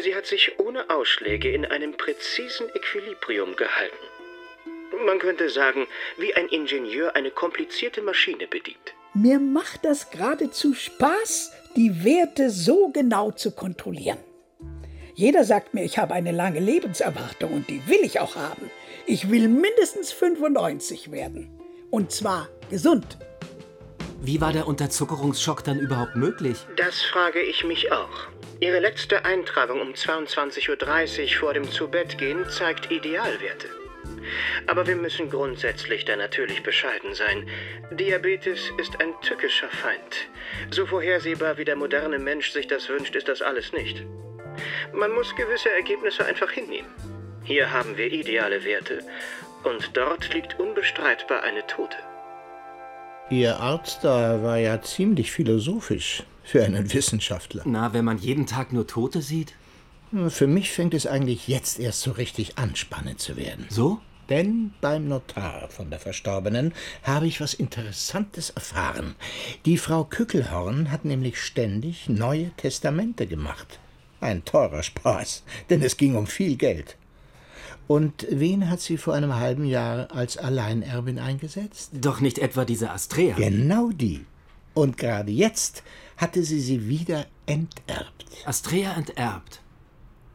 Sie hat sich ohne Ausschläge in einem präzisen Equilibrium gehalten. Man könnte sagen, wie ein Ingenieur eine komplizierte Maschine bedient. Mir macht das geradezu Spaß, die Werte so genau zu kontrollieren. Jeder sagt mir, ich habe eine lange Lebenserwartung und die will ich auch haben. Ich will mindestens 95 werden. Und zwar gesund. Wie war der Unterzuckerungsschock dann überhaupt möglich? Das frage ich mich auch. Ihre letzte Eintragung um 22.30 Uhr vor dem Zubettgehen zeigt Idealwerte. Aber wir müssen grundsätzlich da natürlich bescheiden sein. Diabetes ist ein tückischer Feind. So vorhersehbar wie der moderne Mensch sich das wünscht, ist das alles nicht. Man muss gewisse Ergebnisse einfach hinnehmen. Hier haben wir ideale Werte und dort liegt unbestreitbar eine Tote. Ihr Arzt da war ja ziemlich philosophisch für einen Wissenschaftler. Na, wenn man jeden Tag nur Tote sieht? Für mich fängt es eigentlich jetzt erst so richtig an, spannend zu werden. So? Denn beim Notar von der Verstorbenen habe ich was Interessantes erfahren. Die Frau Kückelhorn hat nämlich ständig neue Testamente gemacht. Ein teurer Spaß, denn es ging um viel Geld. Und wen hat sie vor einem halben Jahr als Alleinerbin eingesetzt? Doch nicht etwa diese Astrea. Genau die. Und gerade jetzt hatte sie sie wieder enterbt. Astrea enterbt.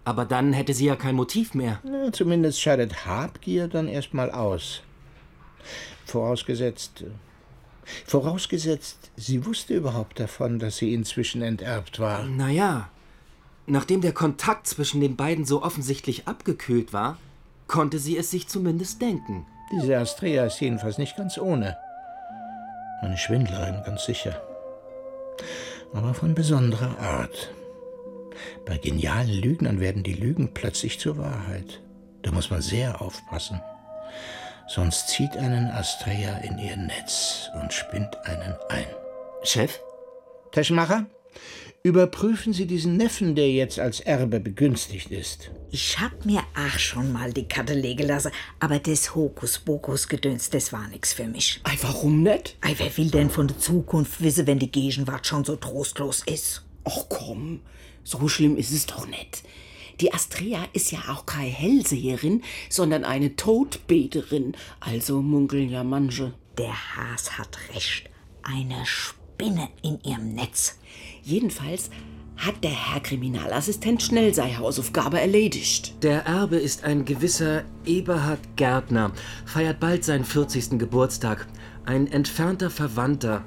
Aber dann hätte sie ja kein Motiv mehr. Na, zumindest scheidet Habgier dann erstmal aus. Vorausgesetzt. Vorausgesetzt, sie wusste überhaupt davon, dass sie inzwischen enterbt war. Naja, nachdem der Kontakt zwischen den beiden so offensichtlich abgekühlt war, konnte sie es sich zumindest denken. Diese Astrea ist jedenfalls nicht ganz ohne. Eine Schwindlerin, ganz sicher. Aber von besonderer Art. Bei genialen Lügnern werden die Lügen plötzlich zur Wahrheit. Da muss man sehr aufpassen. Sonst zieht einen Astrea in ihr Netz und spinnt einen ein. Chef? Taschenmacher? Überprüfen Sie diesen Neffen, der jetzt als Erbe begünstigt ist. Ich hab mir auch schon mal die Karte legen lassen, aber das Hokuspokus-Gedöns, das war nix für mich. Ei, warum nicht? Ei, wer will denn von der Zukunft wissen, wenn die Gegenwart schon so trostlos ist? Ach komm, so schlimm ist es doch nicht. Die Astrea ist ja auch keine Hellseherin, sondern eine Todbeterin, also munkeln ja manche. Der Haas hat recht. Eine Spinne in ihrem Netz. Jedenfalls hat der Herr Kriminalassistent schnell seine Hausaufgabe erledigt. Der Erbe ist ein gewisser Eberhard Gärtner, feiert bald seinen 40. Geburtstag. Ein entfernter Verwandter.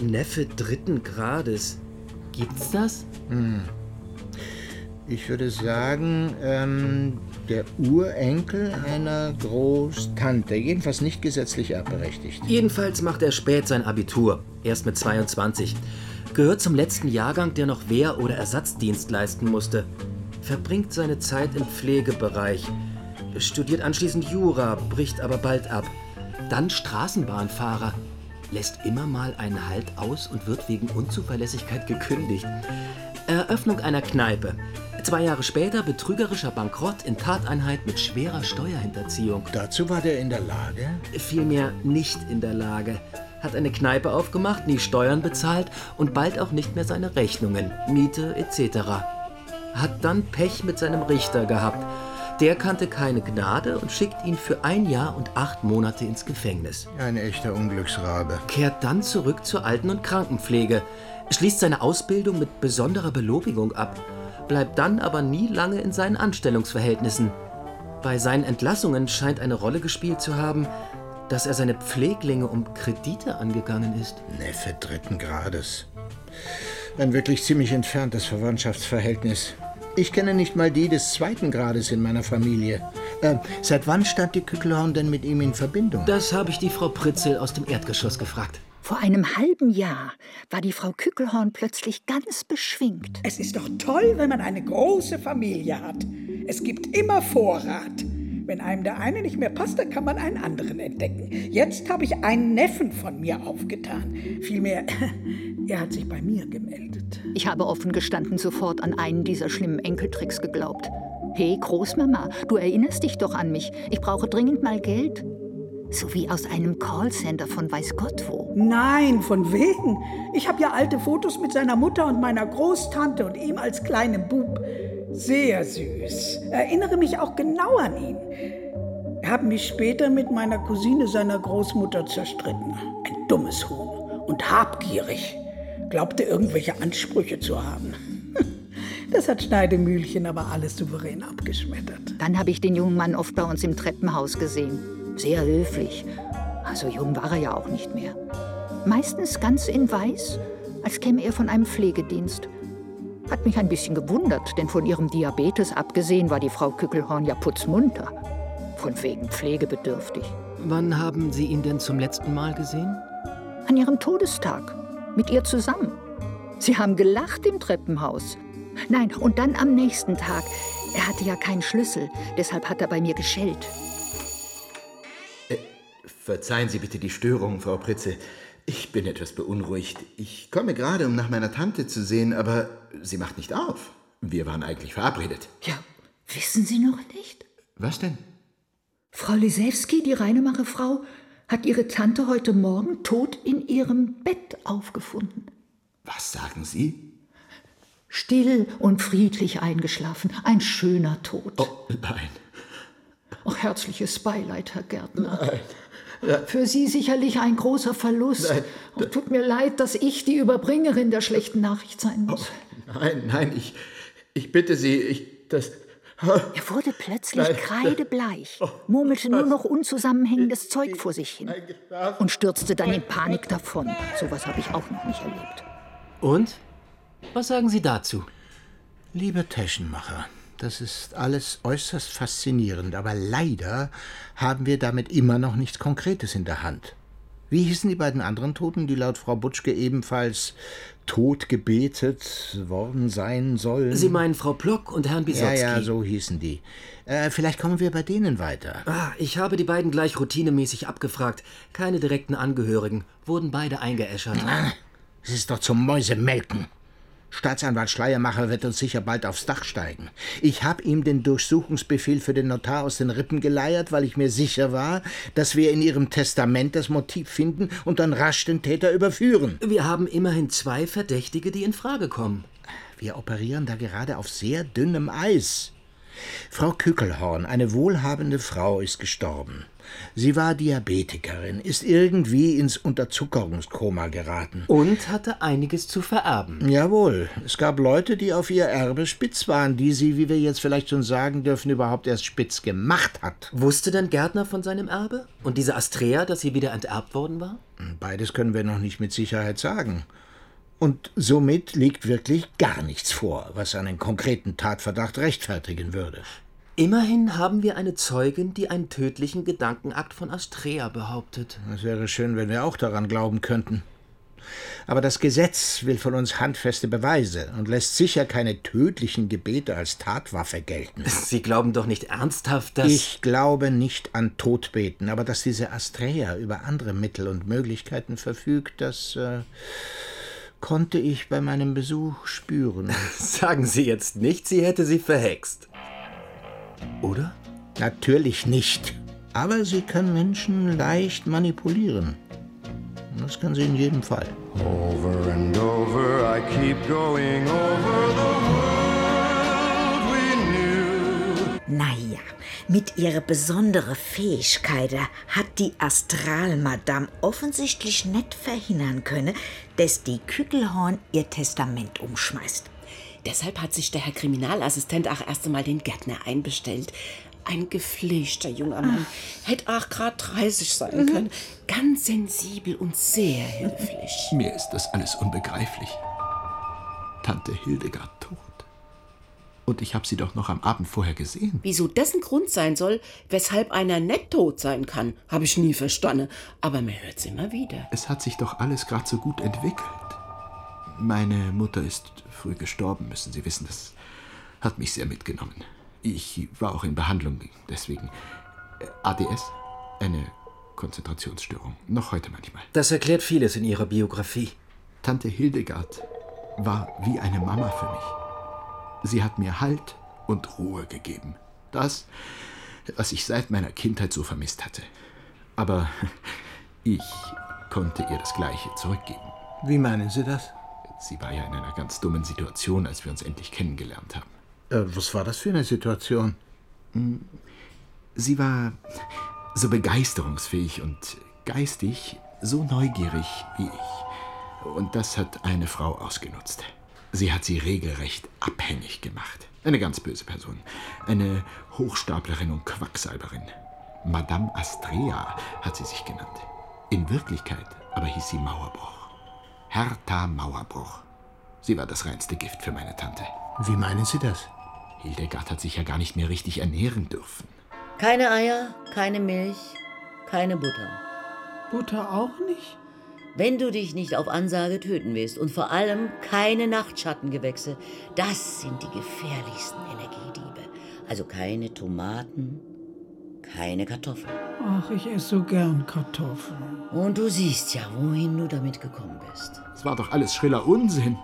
Neffe dritten Grades. Gibt's das? Hm. Ich würde sagen, ähm, der Urenkel einer Großtante. Jedenfalls nicht gesetzlich erbberechtigt. Jedenfalls macht er spät sein Abitur. Erst mit 22. Gehört zum letzten Jahrgang, der noch Wehr- oder Ersatzdienst leisten musste. Verbringt seine Zeit im Pflegebereich. Studiert anschließend Jura, bricht aber bald ab. Dann Straßenbahnfahrer. Lässt immer mal einen Halt aus und wird wegen Unzuverlässigkeit gekündigt. Eröffnung einer Kneipe. Zwei Jahre später betrügerischer Bankrott in Tateinheit mit schwerer Steuerhinterziehung. Dazu war der in der Lage? Vielmehr nicht in der Lage. Hat eine Kneipe aufgemacht, nie Steuern bezahlt und bald auch nicht mehr seine Rechnungen, Miete etc. Hat dann Pech mit seinem Richter gehabt. Der kannte keine Gnade und schickt ihn für ein Jahr und acht Monate ins Gefängnis. Ein echter Unglücksrabe. Kehrt dann zurück zur Alten- und Krankenpflege, schließt seine Ausbildung mit besonderer Belobigung ab, bleibt dann aber nie lange in seinen Anstellungsverhältnissen. Bei seinen Entlassungen scheint eine Rolle gespielt zu haben, dass er seine Pfleglinge um Kredite angegangen ist. Neffe dritten Grades. Ein wirklich ziemlich entferntes Verwandtschaftsverhältnis. Ich kenne nicht mal die des zweiten Grades in meiner Familie. Äh, seit wann stand die Kückelhorn denn mit ihm in Verbindung? Das habe ich die Frau Pritzel aus dem Erdgeschoss gefragt. Vor einem halben Jahr war die Frau Kückelhorn plötzlich ganz beschwingt. Es ist doch toll, wenn man eine große Familie hat. Es gibt immer Vorrat. Wenn einem der eine nicht mehr passt, dann kann man einen anderen entdecken. Jetzt habe ich einen Neffen von mir aufgetan. Vielmehr, er hat sich bei mir gemeldet. Ich habe offen gestanden sofort an einen dieser schlimmen Enkeltricks geglaubt. Hey, Großmama, du erinnerst dich doch an mich. Ich brauche dringend mal Geld. So wie aus einem Callcenter von weiß Gott wo. Nein, von wegen. Ich habe ja alte Fotos mit seiner Mutter und meiner Großtante und ihm als kleinem Bub. Sehr süß. Erinnere mich auch genau an ihn. Er hat mich später mit meiner Cousine seiner Großmutter zerstritten. Ein dummes Huhn und habgierig. Glaubte irgendwelche Ansprüche zu haben. Das hat Schneidemühlchen aber alles souverän abgeschmettert. Dann habe ich den jungen Mann oft bei uns im Treppenhaus gesehen. Sehr höflich. Also jung war er ja auch nicht mehr. Meistens ganz in weiß, als käme er von einem Pflegedienst. Hat mich ein bisschen gewundert, denn von ihrem Diabetes abgesehen war die Frau Kückelhorn ja putzmunter. Von wegen pflegebedürftig. Wann haben Sie ihn denn zum letzten Mal gesehen? An ihrem Todestag. Mit ihr zusammen. Sie haben gelacht im Treppenhaus. Nein, und dann am nächsten Tag. Er hatte ja keinen Schlüssel, deshalb hat er bei mir geschellt. Verzeihen Sie bitte die Störung, Frau Pritze. Ich bin etwas beunruhigt. Ich komme gerade, um nach meiner Tante zu sehen, aber sie macht nicht auf. Wir waren eigentlich verabredet. Ja, wissen Sie noch nicht? Was denn? Frau Lisewski, die Reinemacher-Frau, hat ihre Tante heute Morgen tot in ihrem Bett aufgefunden. Was sagen Sie? Still und friedlich eingeschlafen. Ein schöner Tod. Oh, nein. Ach, herzliches Beileid, Herr Gärtner. Nein. Für Sie sicherlich ein großer Verlust. Nein. Und tut mir leid, dass ich die Überbringerin der schlechten Nachricht sein muss. Oh, nein, nein, ich, ich bitte Sie, ich, das... Er wurde plötzlich Nein. kreidebleich, murmelte nur noch unzusammenhängendes Zeug vor sich hin und stürzte dann in Panik davon. Sowas habe ich auch noch nicht erlebt. Und? Was sagen Sie dazu? Lieber Taschenmacher, das ist alles äußerst faszinierend, aber leider haben wir damit immer noch nichts Konkretes in der Hand. Wie hießen die beiden anderen Toten, die laut Frau Butschke ebenfalls tot gebetet worden sein sollen? Sie meinen Frau Plock und Herrn Ja, Bisotski? ja, so hießen die. Äh, vielleicht kommen wir bei denen weiter. Ah, ich habe die beiden gleich routinemäßig abgefragt. Keine direkten Angehörigen. Wurden beide eingeäschert. Es ist doch zum Mäusemelken. Staatsanwalt Schleiermacher wird uns sicher bald aufs Dach steigen. Ich habe ihm den Durchsuchungsbefehl für den Notar aus den Rippen geleiert, weil ich mir sicher war, dass wir in ihrem Testament das Motiv finden und dann rasch den Täter überführen. Wir haben immerhin zwei Verdächtige, die in Frage kommen. Wir operieren da gerade auf sehr dünnem Eis. Frau Kückelhorn, eine wohlhabende Frau, ist gestorben. Sie war Diabetikerin, ist irgendwie ins Unterzuckerungskoma geraten. Und hatte einiges zu vererben. Jawohl, es gab Leute, die auf ihr Erbe spitz waren, die sie, wie wir jetzt vielleicht schon sagen dürfen, überhaupt erst spitz gemacht hat. Wusste denn Gärtner von seinem Erbe? Und diese Astrea, dass sie wieder enterbt worden war? Beides können wir noch nicht mit Sicherheit sagen. Und somit liegt wirklich gar nichts vor, was einen konkreten Tatverdacht rechtfertigen würde. Immerhin haben wir eine Zeugin, die einen tödlichen Gedankenakt von Astrea behauptet. Es wäre schön, wenn wir auch daran glauben könnten. Aber das Gesetz will von uns handfeste Beweise und lässt sicher keine tödlichen Gebete als Tatwaffe gelten. Sie glauben doch nicht ernsthaft, dass. Ich glaube nicht an Todbeten, aber dass diese Astrea über andere Mittel und Möglichkeiten verfügt, das äh, konnte ich bei meinem Besuch spüren. Sagen Sie jetzt nicht, sie hätte sie verhext. Oder? Natürlich nicht. Aber sie kann Menschen leicht manipulieren. Das kann sie in jedem Fall. Over and over I keep going over the world we knew. Naja, mit ihrer besonderen Fähigkeit hat die Astralmadame offensichtlich nicht verhindern können, dass die Kückelhorn ihr Testament umschmeißt. Deshalb hat sich der Herr Kriminalassistent auch erst einmal den Gärtner einbestellt. Ein gepflegter junger Mann. Hätte auch grad 30 sein Mhm. können. Ganz sensibel und sehr hilflich. Mir ist das alles unbegreiflich. Tante Hildegard tot. Und ich habe sie doch noch am Abend vorher gesehen. Wieso das ein Grund sein soll, weshalb einer nicht tot sein kann, habe ich nie verstanden. Aber man hört's immer wieder. Es hat sich doch alles gerade so gut entwickelt. Meine Mutter ist früh gestorben, müssen Sie wissen. Das hat mich sehr mitgenommen. Ich war auch in Behandlung, deswegen. Äh, ADS? Eine Konzentrationsstörung. Noch heute manchmal. Das erklärt vieles in Ihrer Biografie. Tante Hildegard war wie eine Mama für mich. Sie hat mir Halt und Ruhe gegeben. Das, was ich seit meiner Kindheit so vermisst hatte. Aber ich konnte ihr das Gleiche zurückgeben. Wie meinen Sie das? Sie war ja in einer ganz dummen Situation, als wir uns endlich kennengelernt haben. Äh, was war das für eine Situation? Sie war so begeisterungsfähig und geistig so neugierig wie ich. Und das hat eine Frau ausgenutzt. Sie hat sie regelrecht abhängig gemacht. Eine ganz böse Person. Eine Hochstaplerin und Quacksalberin. Madame Astrea hat sie sich genannt. In Wirklichkeit aber hieß sie Mauerbruch. Hertha Mauerbruch. Sie war das reinste Gift für meine Tante. Wie meinen Sie das? Hildegard hat sich ja gar nicht mehr richtig ernähren dürfen. Keine Eier, keine Milch, keine Butter. Butter auch nicht? Wenn du dich nicht auf Ansage töten willst und vor allem keine Nachtschattengewächse, das sind die gefährlichsten Energiediebe. Also keine Tomaten, keine Kartoffeln. Ach, ich esse so gern Kartoffeln. Und du siehst ja, wohin du damit gekommen bist. Es war doch alles schriller Unsinn.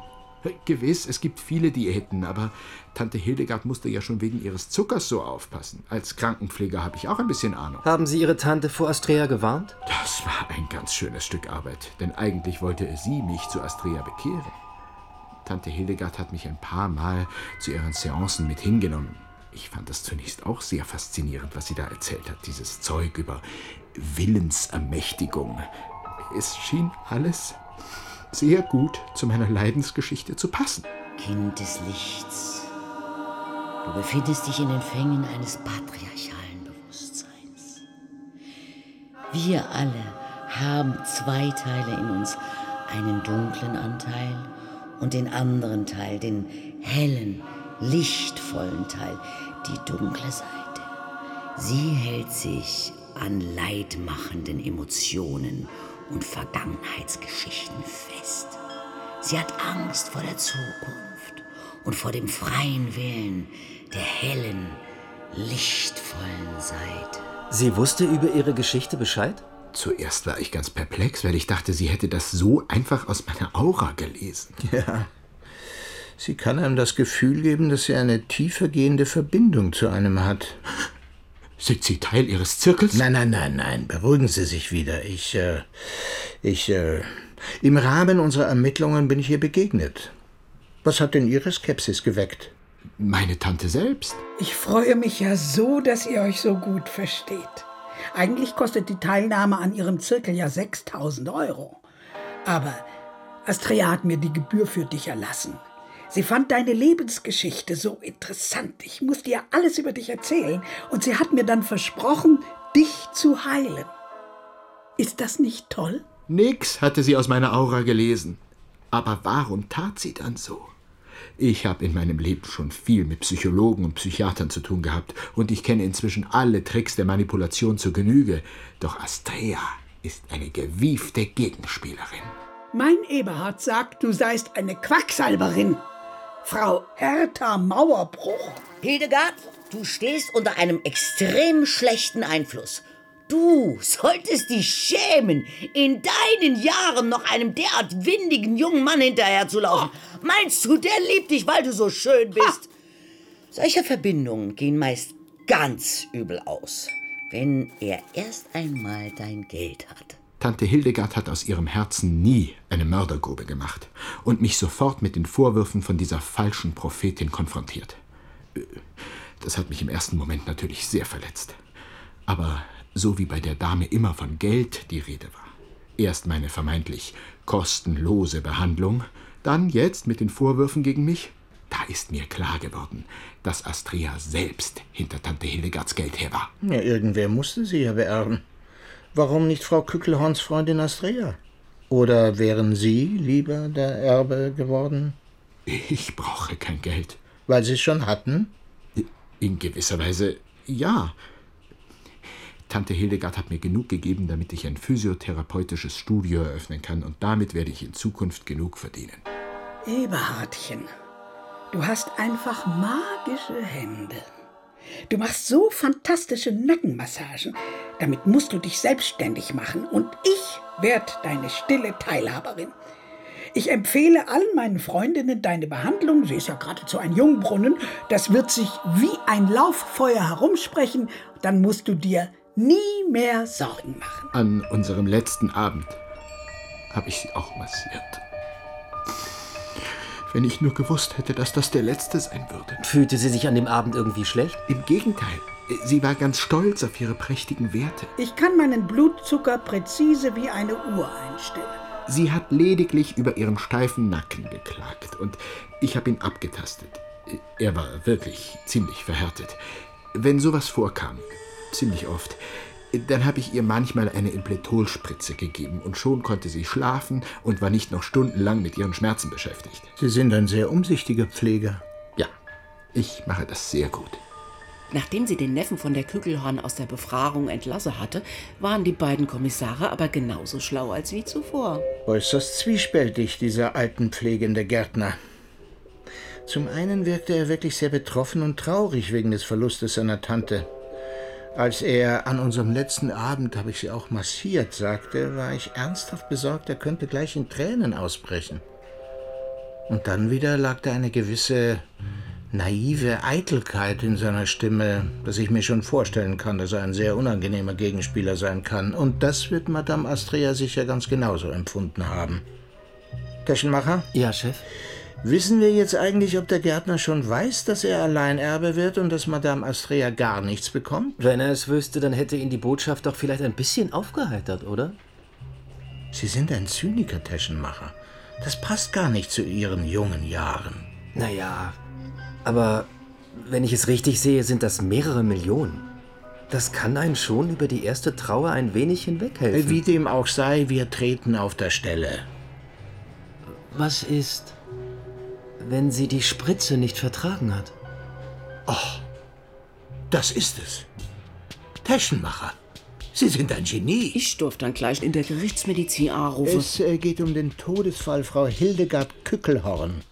Gewiss, es gibt viele Diäten, aber Tante Hildegard musste ja schon wegen ihres Zuckers so aufpassen. Als Krankenpfleger habe ich auch ein bisschen Ahnung. Haben Sie Ihre Tante vor Astrea gewarnt? Das war ein ganz schönes Stück Arbeit, denn eigentlich wollte sie mich zu Astrea bekehren. Tante Hildegard hat mich ein paar Mal zu ihren Seancen mit hingenommen. Ich fand das zunächst auch sehr faszinierend, was sie da erzählt hat. Dieses Zeug über Willensermächtigung. Es schien alles sehr gut zu meiner Leidensgeschichte zu passen. Kind des Lichts, du befindest dich in den Fängen eines patriarchalen Bewusstseins. Wir alle haben zwei Teile in uns, einen dunklen Anteil und den anderen Teil, den hellen, lichtvollen Teil, die dunkle Seite. Sie hält sich an leidmachenden Emotionen und Vergangenheitsgeschichten fest. Sie hat Angst vor der Zukunft und vor dem freien Willen der hellen, lichtvollen Seite. Sie wusste über Ihre Geschichte Bescheid? Zuerst war ich ganz perplex, weil ich dachte, sie hätte das so einfach aus meiner Aura gelesen. Ja. Sie kann einem das Gefühl geben, dass sie eine tiefergehende Verbindung zu einem hat. Sind Sie Teil Ihres Zirkels? Nein, nein, nein, nein. Beruhigen Sie sich wieder. Ich, äh, ich, äh, im Rahmen unserer Ermittlungen bin ich ihr begegnet. Was hat denn Ihre Skepsis geweckt? Meine Tante selbst. Ich freue mich ja so, dass ihr euch so gut versteht. Eigentlich kostet die Teilnahme an ihrem Zirkel ja 6000 Euro. Aber Astrea hat mir die Gebühr für dich erlassen. Sie fand deine Lebensgeschichte so interessant. Ich musste ihr alles über dich erzählen. Und sie hat mir dann versprochen, dich zu heilen. Ist das nicht toll? Nix hatte sie aus meiner Aura gelesen. Aber warum tat sie dann so? Ich habe in meinem Leben schon viel mit Psychologen und Psychiatern zu tun gehabt und ich kenne inzwischen alle Tricks der Manipulation zur Genüge. Doch Astrea ist eine gewiefte Gegenspielerin. Mein Eberhard sagt, du seist eine Quacksalberin. Frau Hertha Mauerbruch. Hildegard, du stehst unter einem extrem schlechten Einfluss. Du solltest dich schämen, in deinen Jahren noch einem derart windigen jungen Mann hinterherzulaufen. Meinst du, der liebt dich, weil du so schön bist? Solche Verbindungen gehen meist ganz übel aus, wenn er erst einmal dein Geld hat. Tante Hildegard hat aus ihrem Herzen nie eine Mördergrube gemacht und mich sofort mit den Vorwürfen von dieser falschen Prophetin konfrontiert. Das hat mich im ersten Moment natürlich sehr verletzt. Aber so wie bei der Dame immer von Geld die Rede war, erst meine vermeintlich kostenlose Behandlung, dann jetzt mit den Vorwürfen gegen mich, da ist mir klar geworden, dass Astrea selbst hinter Tante Hildegards Geld her war. Ja, irgendwer musste sie ja beerben. Warum nicht Frau Kückelhorns Freundin Astrea? Oder wären Sie lieber der Erbe geworden? Ich brauche kein Geld. Weil Sie es schon hatten? In gewisser Weise ja. Tante Hildegard hat mir genug gegeben, damit ich ein physiotherapeutisches Studio eröffnen kann und damit werde ich in Zukunft genug verdienen. Eberhardchen, du hast einfach magische Hände. Du machst so fantastische Nackenmassagen. Damit musst du dich selbstständig machen und ich werde deine stille Teilhaberin. Ich empfehle allen meinen Freundinnen deine Behandlung. Sie ist ja geradezu ein Jungbrunnen. Das wird sich wie ein Lauffeuer herumsprechen. Dann musst du dir nie mehr Sorgen machen. An unserem letzten Abend habe ich sie auch massiert. Wenn ich nur gewusst hätte, dass das der letzte sein würde. Fühlte sie sich an dem Abend irgendwie schlecht? Im Gegenteil. Sie war ganz stolz auf ihre prächtigen Werte. Ich kann meinen Blutzucker präzise wie eine Uhr einstellen. Sie hat lediglich über ihren steifen Nacken geklagt und ich habe ihn abgetastet. Er war wirklich ziemlich verhärtet. Wenn sowas vorkam, ziemlich oft, Dann habe ich ihr manchmal eine Impletolspritze gegeben und schon konnte sie schlafen und war nicht noch stundenlang mit ihren Schmerzen beschäftigt. Sie sind ein sehr umsichtiger Pfleger. Ja, ich mache das sehr gut. Nachdem sie den Neffen von der Kügelhorn aus der Befragung entlassen hatte, waren die beiden Kommissare aber genauso schlau als wie zuvor. Äußerst zwiespältig, dieser altenpflegende Gärtner. Zum einen wirkte er wirklich sehr betroffen und traurig wegen des Verlustes seiner Tante. Als er an unserem letzten Abend, habe ich sie auch massiert, sagte, war ich ernsthaft besorgt, er könnte gleich in Tränen ausbrechen. Und dann wieder lag da eine gewisse naive Eitelkeit in seiner Stimme, dass ich mir schon vorstellen kann, dass er ein sehr unangenehmer Gegenspieler sein kann. Und das wird Madame Astrea sicher ganz genauso empfunden haben. Taschenmacher? Ja, Chef. Wissen wir jetzt eigentlich, ob der Gärtner schon weiß, dass er Alleinerbe wird und dass Madame Astrea gar nichts bekommt? Wenn er es wüsste, dann hätte ihn die Botschaft doch vielleicht ein bisschen aufgeheitert, oder? Sie sind ein Zyniker, Taschenmacher. Das passt gar nicht zu Ihren jungen Jahren. Naja, aber wenn ich es richtig sehe, sind das mehrere Millionen. Das kann einen schon über die erste Trauer ein wenig hinweghelfen. Wie dem auch sei, wir treten auf der Stelle. Was ist, wenn sie die Spritze nicht vertragen hat? Oh, das ist es. Taschenmacher. Sie sind ein Genie. Ich durfte dann gleich in der Gerichtsmedizin anrufen. Es äh, geht um den Todesfall Frau Hildegard Kückelhorn.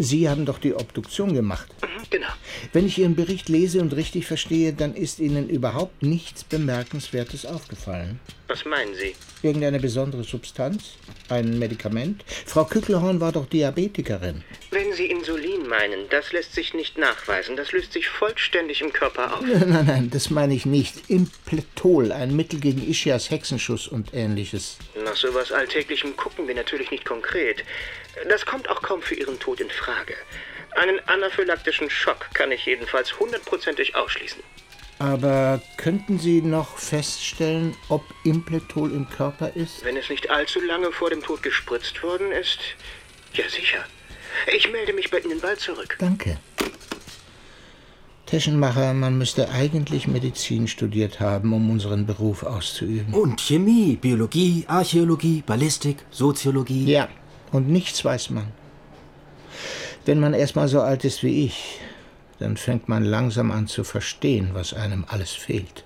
Sie haben doch die Obduktion gemacht. Genau. Wenn ich Ihren Bericht lese und richtig verstehe, dann ist Ihnen überhaupt nichts Bemerkenswertes aufgefallen. Was meinen Sie? Irgendeine besondere Substanz? Ein Medikament? Frau Kückelhorn war doch Diabetikerin. Wenn Sie Insulin meinen, das lässt sich nicht nachweisen. Das löst sich vollständig im Körper auf. Nein, nein, das meine ich nicht. Impletol, ein Mittel gegen Ischias Hexenschuss und ähnliches. Nach sowas Alltäglichem gucken wir natürlich nicht konkret. Das kommt auch kaum für Ihren Tod in Frage. Einen anaphylaktischen Schock kann ich jedenfalls hundertprozentig ausschließen. Aber könnten Sie noch feststellen, ob Impletol im Körper ist? Wenn es nicht allzu lange vor dem Tod gespritzt worden ist, ja sicher. Ich melde mich bei Ihnen bald zurück. Danke. Taschenmacher, man müsste eigentlich Medizin studiert haben, um unseren Beruf auszuüben. Und Chemie, Biologie, Archäologie, Ballistik, Soziologie. Ja, und nichts weiß man. Wenn man erst mal so alt ist wie ich, dann fängt man langsam an zu verstehen, was einem alles fehlt.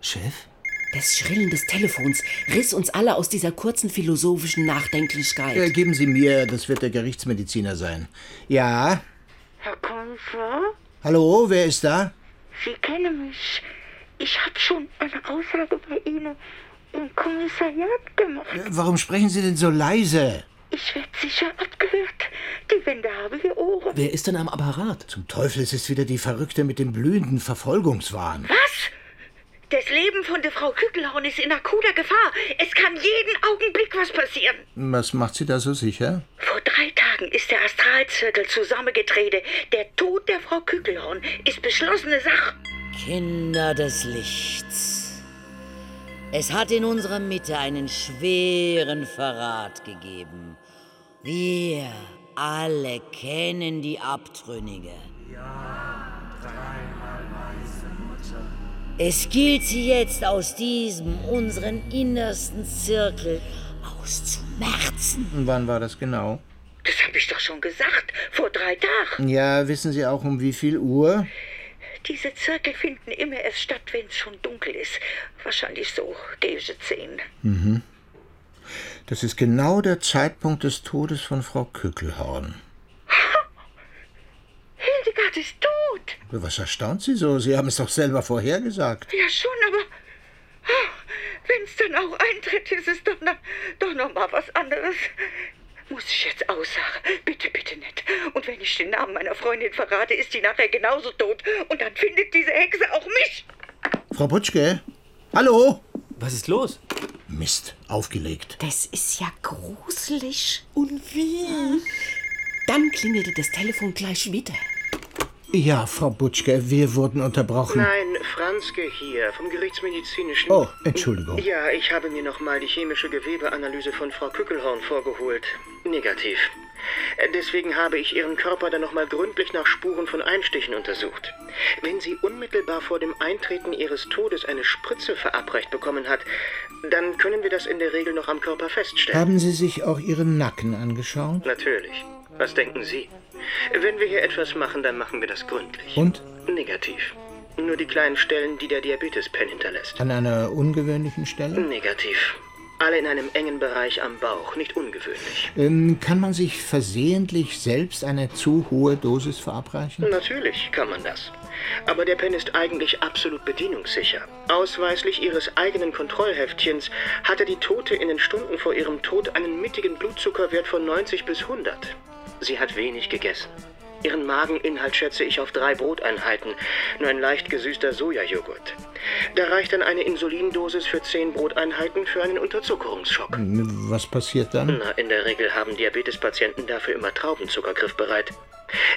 Chef? Das Schrillen des Telefons riss uns alle aus dieser kurzen philosophischen Nachdenklichkeit. Äh, geben Sie mir, das wird der Gerichtsmediziner sein. Ja? Herr Kommissar, Hallo, wer ist da? Sie kennen mich. Ich habe schon eine Aussage bei Ihnen im Kommissariat gemacht. Warum sprechen Sie denn so leise? Ich werde sicher abgehört. Die Wände haben hier Ohren. Wer ist denn am Apparat? Zum Teufel, es ist wieder die Verrückte mit dem blühenden Verfolgungswahn. Was? Das Leben von der Frau Kückelhorn ist in akuter Gefahr. Es kann jeden Augenblick was passieren. Was macht Sie da so sicher? Vor drei Tagen ist der Astralzirkel zusammengetreten. Der Tod der Frau Kückelhorn ist beschlossene Sache. Kinder des Lichts. Es hat in unserer Mitte einen schweren Verrat gegeben. Wir alle kennen die Abtrünnige. Es gilt sie jetzt aus diesem, unseren innersten Zirkel auszumerzen. Und wann war das genau? Das habe ich doch schon gesagt. Vor drei Tagen. Ja, wissen Sie auch um wie viel Uhr? Diese Zirkel finden immer erst statt, wenn es schon dunkel ist. Wahrscheinlich so gegen zehn. Mhm. Das ist genau der Zeitpunkt des Todes von Frau Kückelhorn. Hildegard ist tot. Was erstaunt Sie so? Sie haben es doch selber vorhergesagt. Ja, schon, aber wenn es dann auch eintritt, ist es doch, noch- doch noch mal was anderes. Muss ich jetzt aussagen? Bitte, bitte nicht. Und wenn ich den Namen meiner Freundin verrate, ist die nachher genauso tot. Und dann findet diese Hexe auch mich. Frau Butschke? Hallo? Was ist los? Mist, aufgelegt. Das ist ja gruselig. Und wie? Dann klingelte das Telefon gleich wieder. Ja, Frau Butschke, wir wurden unterbrochen. Nein, Franzke hier, vom Gerichtsmedizinischen. Oh, Entschuldigung. Ja, ich habe mir nochmal die chemische Gewebeanalyse von Frau Kückelhorn vorgeholt. Negativ. Deswegen habe ich Ihren Körper dann nochmal gründlich nach Spuren von Einstichen untersucht. Wenn sie unmittelbar vor dem Eintreten ihres Todes eine Spritze verabreicht bekommen hat, dann können wir das in der Regel noch am Körper feststellen. Haben Sie sich auch Ihren Nacken angeschaut? Natürlich. Was denken Sie? Wenn wir hier etwas machen, dann machen wir das gründlich. Und? Negativ. Nur die kleinen Stellen, die der Diabetes-Pen hinterlässt. An einer ungewöhnlichen Stelle? Negativ. Alle in einem engen Bereich am Bauch, nicht ungewöhnlich. Ähm, kann man sich versehentlich selbst eine zu hohe Dosis verabreichen? Natürlich kann man das. Aber der Pen ist eigentlich absolut bedienungssicher. Ausweislich ihres eigenen Kontrollheftchens hatte die Tote in den Stunden vor ihrem Tod einen mittigen Blutzuckerwert von 90 bis 100. Sie hat wenig gegessen. Ihren Mageninhalt schätze ich auf drei Broteinheiten, nur ein leicht gesüßter Sojajoghurt. Da reicht dann eine Insulindosis für zehn Broteinheiten für einen Unterzuckerungsschock. Was passiert dann? Na, in der Regel haben Diabetespatienten dafür immer Traubenzucker griffbereit.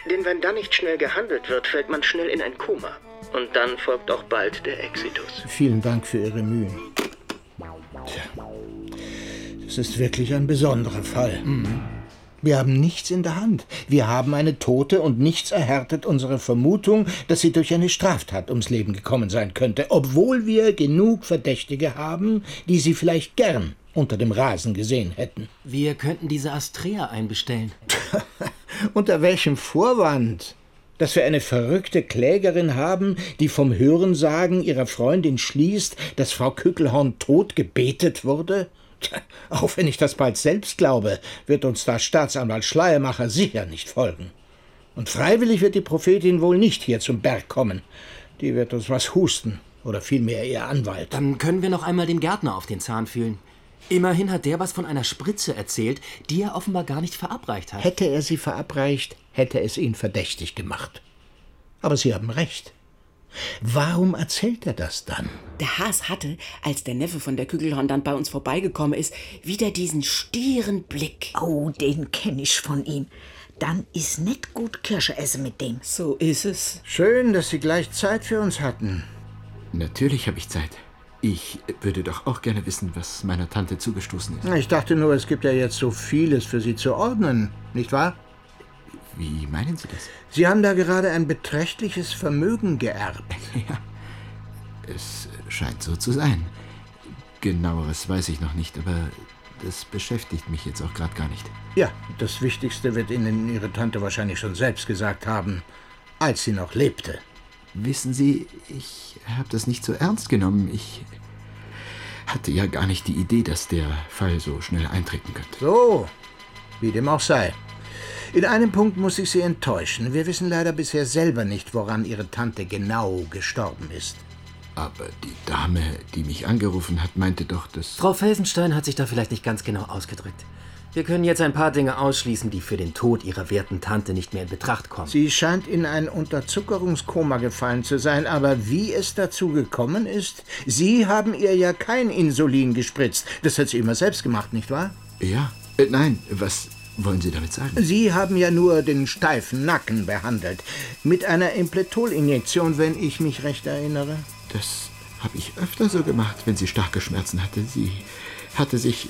Denn wenn dann nicht schnell gehandelt wird, fällt man schnell in ein Koma. Und dann folgt auch bald der Exitus. Vielen Dank für Ihre Mühen. Tja, das ist wirklich ein besonderer Fall. Wir haben nichts in der Hand. Wir haben eine Tote und nichts erhärtet unsere Vermutung, dass sie durch eine Straftat ums Leben gekommen sein könnte, obwohl wir genug Verdächtige haben, die sie vielleicht gern unter dem Rasen gesehen hätten. Wir könnten diese Astrea einbestellen. Unter welchem Vorwand? Dass wir eine verrückte Klägerin haben, die vom Hörensagen ihrer Freundin schließt, dass Frau Kückelhorn tot gebetet wurde? Auch wenn ich das bald selbst glaube, wird uns da Staatsanwalt Schleiermacher sicher nicht folgen. Und freiwillig wird die Prophetin wohl nicht hier zum Berg kommen. Die wird uns was husten. Oder vielmehr ihr Anwalt. Dann können wir noch einmal den Gärtner auf den Zahn fühlen. Immerhin hat der was von einer Spritze erzählt, die er offenbar gar nicht verabreicht hat. Hätte er sie verabreicht, hätte es ihn verdächtig gemacht. Aber Sie haben recht. Warum erzählt er das dann? Der Haas hatte, als der Neffe von der Kügelhorn dann bei uns vorbeigekommen ist, wieder diesen stieren Blick. Oh, den kenne ich von ihm. Dann ist nicht gut Kirsche essen mit dem. So ist es. Schön, dass Sie gleich Zeit für uns hatten. Natürlich habe ich Zeit. Ich würde doch auch gerne wissen, was meiner Tante zugestoßen ist. Ich dachte nur, es gibt ja jetzt so vieles für Sie zu ordnen, nicht wahr? Wie meinen Sie das? Sie haben da gerade ein beträchtliches Vermögen geerbt. Ja, es scheint so zu sein. Genaueres weiß ich noch nicht, aber das beschäftigt mich jetzt auch gerade gar nicht. Ja, das Wichtigste wird Ihnen Ihre Tante wahrscheinlich schon selbst gesagt haben, als sie noch lebte. Wissen Sie, ich habe das nicht so ernst genommen. Ich hatte ja gar nicht die Idee, dass der Fall so schnell eintreten könnte. So, wie dem auch sei. In einem Punkt muss ich Sie enttäuschen. Wir wissen leider bisher selber nicht, woran Ihre Tante genau gestorben ist. Aber die Dame, die mich angerufen hat, meinte doch, dass... Frau Felsenstein hat sich da vielleicht nicht ganz genau ausgedrückt. Wir können jetzt ein paar Dinge ausschließen, die für den Tod ihrer werten Tante nicht mehr in Betracht kommen. Sie scheint in ein Unterzuckerungskoma gefallen zu sein, aber wie es dazu gekommen ist, Sie haben ihr ja kein Insulin gespritzt. Das hat sie immer selbst gemacht, nicht wahr? Ja, äh, nein, was wollen Sie damit sagen? Sie haben ja nur den steifen Nacken behandelt. Mit einer Impletol-Injektion, wenn ich mich recht erinnere. Das habe ich öfter so gemacht, wenn sie starke Schmerzen hatte. Sie hatte sich,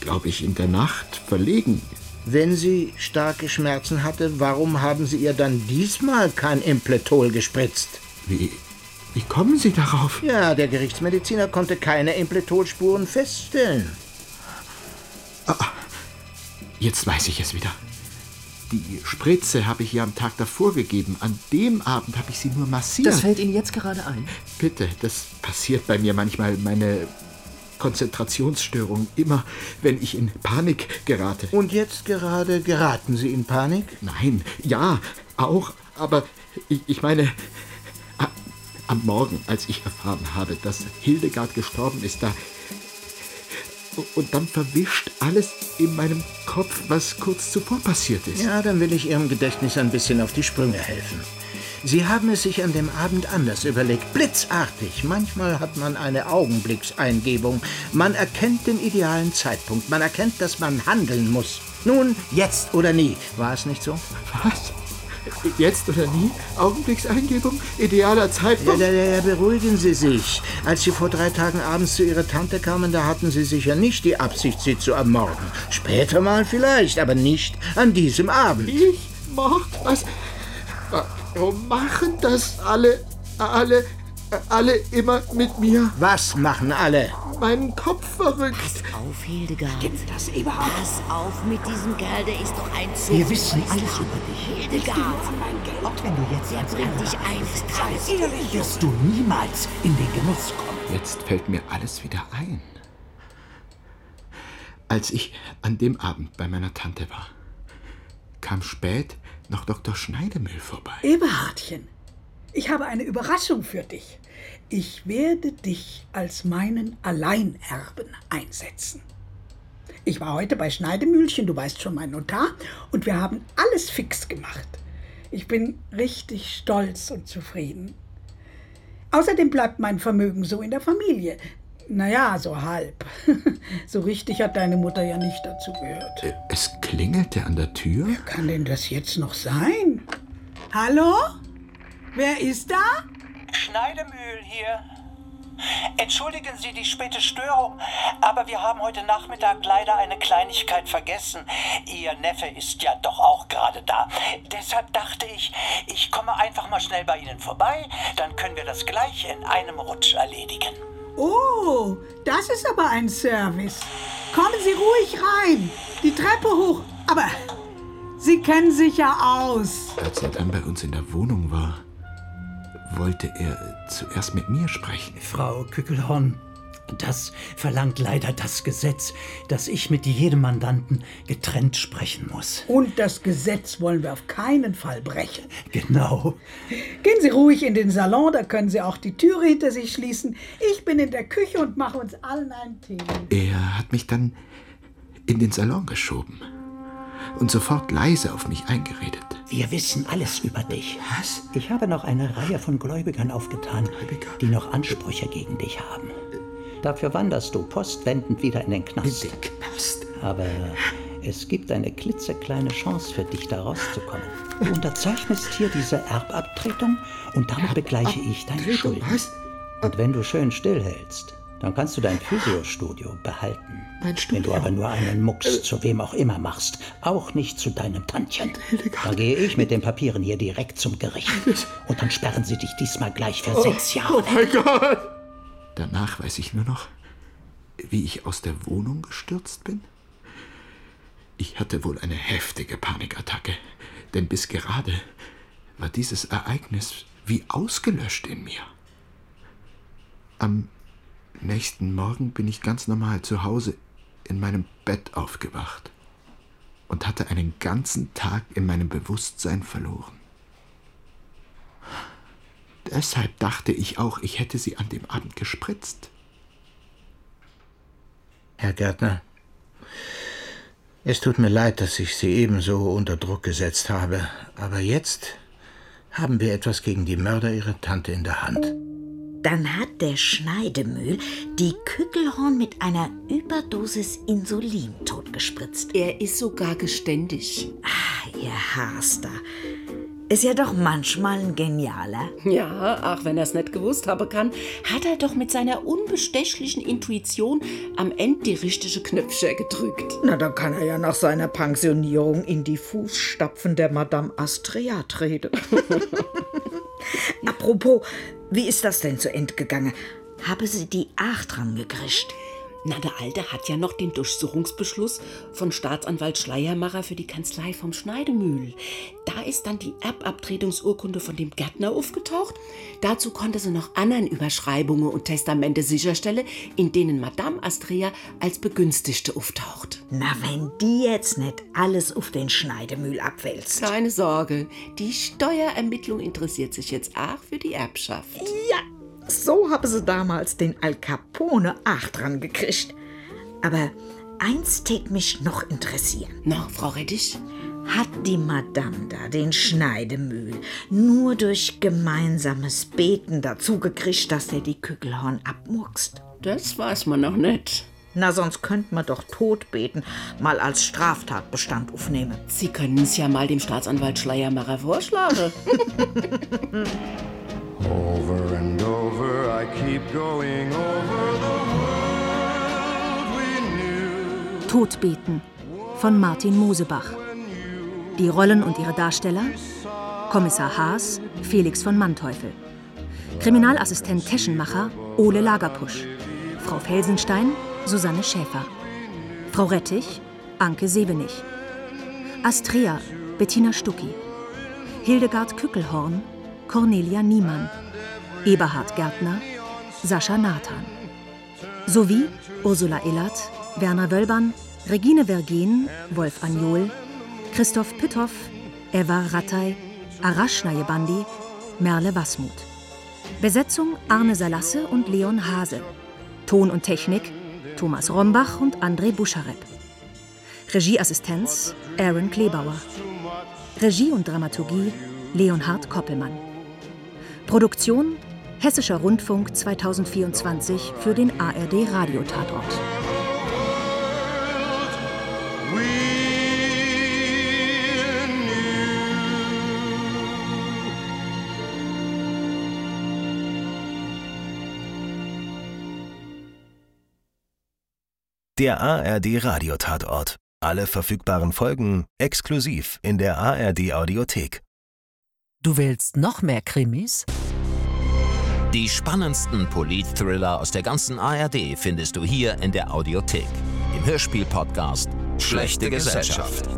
glaube ich, in der Nacht verlegen. Wenn sie starke Schmerzen hatte, warum haben Sie ihr dann diesmal kein Impletol gespritzt? Wie, wie kommen Sie darauf? Ja, der Gerichtsmediziner konnte keine Impletol-Spuren feststellen. Jetzt weiß ich es wieder. Die Spritze habe ich ihr am Tag davor gegeben. An dem Abend habe ich sie nur massiert. Das fällt Ihnen jetzt gerade ein? Bitte, das passiert bei mir manchmal. Meine Konzentrationsstörung. Immer, wenn ich in Panik gerate. Und jetzt gerade geraten Sie in Panik? Nein, ja, auch. Aber ich, ich meine, am Morgen, als ich erfahren habe, dass Hildegard gestorben ist, da. Und dann verwischt alles in meinem Kopf, was kurz zuvor passiert ist. Ja, dann will ich Ihrem Gedächtnis ein bisschen auf die Sprünge helfen. Sie haben es sich an dem Abend anders überlegt, blitzartig. Manchmal hat man eine Augenblickseingebung. Man erkennt den idealen Zeitpunkt. Man erkennt, dass man handeln muss. Nun, jetzt oder nie. War es nicht so? Was? Jetzt oder nie? Augenblickseingebung? Idealer Zeitpunkt? Ja, ja, ja, beruhigen Sie sich. Als Sie vor drei Tagen abends zu Ihrer Tante kamen, da hatten Sie sicher nicht die Absicht, sie zu ermorden. Später mal vielleicht, aber nicht an diesem Abend. Ich? Mord? Was? Warum machen das alle, alle, alle immer mit mir? Was machen alle? Meinen Kopf verrückt. Pass auf, Hildegard. Stimmt das überhaupt? Pass auf mit diesem Kerl, der ist doch ein Zug. Wir wissen alles über dich. Hildegard. Geld, wenn du jetzt Der bringt dich eines Tages ehrlich wirst du niemals in den Genuss kommen. Jetzt fällt mir alles wieder ein. Als ich an dem Abend bei meiner Tante war, kam spät noch Dr. Schneidemühl vorbei. Eberhardchen, ich habe eine Überraschung für dich. Ich werde dich als meinen Alleinerben einsetzen. Ich war heute bei Schneidemühlchen, du weißt schon, mein Notar, und wir haben alles fix gemacht. Ich bin richtig stolz und zufrieden. Außerdem bleibt mein Vermögen so in der Familie. Naja, so halb. so richtig hat deine Mutter ja nicht dazu gehört. Äh, Es klingelte an der Tür. Wer kann denn das jetzt noch sein? Hallo? Wer ist da? Schneidemühl hier. Entschuldigen Sie die späte Störung, aber wir haben heute Nachmittag leider eine Kleinigkeit vergessen. Ihr Neffe ist ja doch auch gerade da. Deshalb dachte ich, ich komme einfach mal schnell bei Ihnen vorbei, dann können wir das gleich in einem Rutsch erledigen. Oh, das ist aber ein Service. Kommen Sie ruhig rein. Die Treppe hoch. Aber Sie kennen sich ja aus. Als er dann bei uns in der Wohnung war, wollte er zuerst mit mir sprechen. Frau Kückelhorn, das verlangt leider das Gesetz, dass ich mit jedem Mandanten getrennt sprechen muss. Und das Gesetz wollen wir auf keinen Fall brechen. Genau. Gehen Sie ruhig in den Salon, da können Sie auch die Türe hinter sich schließen. Ich bin in der Küche und mache uns allen einen Tee. Er hat mich dann in den Salon geschoben und sofort leise auf mich eingeredet. Wir wissen alles über dich. Was? Ich habe noch eine Reihe von Gläubigern aufgetan, die noch Ansprüche gegen dich haben. Dafür wanderst du postwendend wieder in den Knast. Knast? Aber es gibt eine klitzekleine Chance für dich, da rauszukommen. Du unterzeichnest hier diese Erbabtretung und damit begleiche ich deine Schulden. Und wenn du schön stillhältst, dann kannst du dein Physiostudio behalten. Mein Wenn du aber nur einen Mucks zu wem auch immer machst, auch nicht zu deinem Tantchen, dann gehe ich mit den Papieren hier direkt zum Gericht. Und dann sperren sie dich diesmal gleich für sechs Jahre. Oh mein Gott! Danach weiß ich nur noch, wie ich aus der Wohnung gestürzt bin. Ich hatte wohl eine heftige Panikattacke, denn bis gerade war dieses Ereignis wie ausgelöscht in mir. Am nächsten Morgen bin ich ganz normal zu Hause in meinem Bett aufgewacht und hatte einen ganzen Tag in meinem Bewusstsein verloren. Deshalb dachte ich auch, ich hätte sie an dem Abend gespritzt. Herr Gärtner, es tut mir leid, dass ich Sie ebenso unter Druck gesetzt habe, aber jetzt haben wir etwas gegen die Mörder Ihrer Tante in der Hand. Dann hat der Schneidemühl die Kückelhorn mit einer Überdosis Insulin totgespritzt. Er ist sogar geständig. Ah, ihr Haster. Ist ja doch manchmal ein Genialer. Ja, ach, wenn er es nicht gewusst haben kann, hat er doch mit seiner unbestechlichen Intuition am Ende die richtige Knöpfchen gedrückt. Na, dann kann er ja nach seiner Pensionierung in die Fußstapfen der Madame Astrea treten. Apropos, wie ist das denn zu Ende gegangen? Habe sie die Acht dran? Na, der Alte hat ja noch den Durchsuchungsbeschluss von Staatsanwalt Schleiermacher für die Kanzlei vom Schneidemühl. Da ist dann die Erbabtretungsurkunde von dem Gärtner aufgetaucht. Dazu konnte sie noch anderen Überschreibungen und Testamente sicherstellen, in denen Madame Astrea als Begünstigte auftaucht. Na, wenn die jetzt nicht alles auf den Schneidemühl abwälzt. Keine Sorge, die Steuerermittlung interessiert sich jetzt auch für die Erbschaft. Ja, so habe sie damals den Al Capone auch dran gekriegt. Aber eins tät mich noch interessieren. Na, Frau Rettich? Hat die Madame da den Schneidemühl nur durch gemeinsames Beten dazu gekriegt, dass er die Kügelhorn abmurkst? Das weiß man noch nicht. Na, sonst könnte man doch Todbeten mal als Straftatbestand aufnehmen. Sie können es ja mal dem Staatsanwalt Schleiermacher vorschlagen. Over and over, I keep going over the world we knew. Todbeten von Martin Mosebach. Die Rollen und ihre Darsteller: Kommissar Haas, Felix von Manteuffel. Kriminalassistent Teschenmacher, Ole Lagerpusch. Frau Felsenstein, Susanne Schäfer. Frau Rettich, Anke Sevenich. Astrea, Bettina Stucki. Hildegard Kückelhorn, Cornelia Niemann. Eberhard Gärtner, Sascha Nathan. Sowie Ursula Illert, Werner Wölbern, Regine Vergen, Wolf Agnol, Christoph Pütthoff, Eva Rattay, Arash Nayebandi, Merle Wasmuth. Besetzung Arne Salasse und Leon Hase. Ton und Technik Thomas Rombach und André Buscharep. Regieassistenz Aaron Klebauer. Regie und Dramaturgie Leonhard Koppelmann. Produktion Hessischer Rundfunk 2024 für den ARD Radiotatort. Der ARD Radiotatort. Alle verfügbaren Folgen exklusiv in der ARD Audiothek. Du willst noch mehr Krimis? Die spannendsten Polit-Thriller aus der ganzen ARD findest du hier in der Audiothek. Im Hörspiel-Podcast Schlechte Gesellschaft.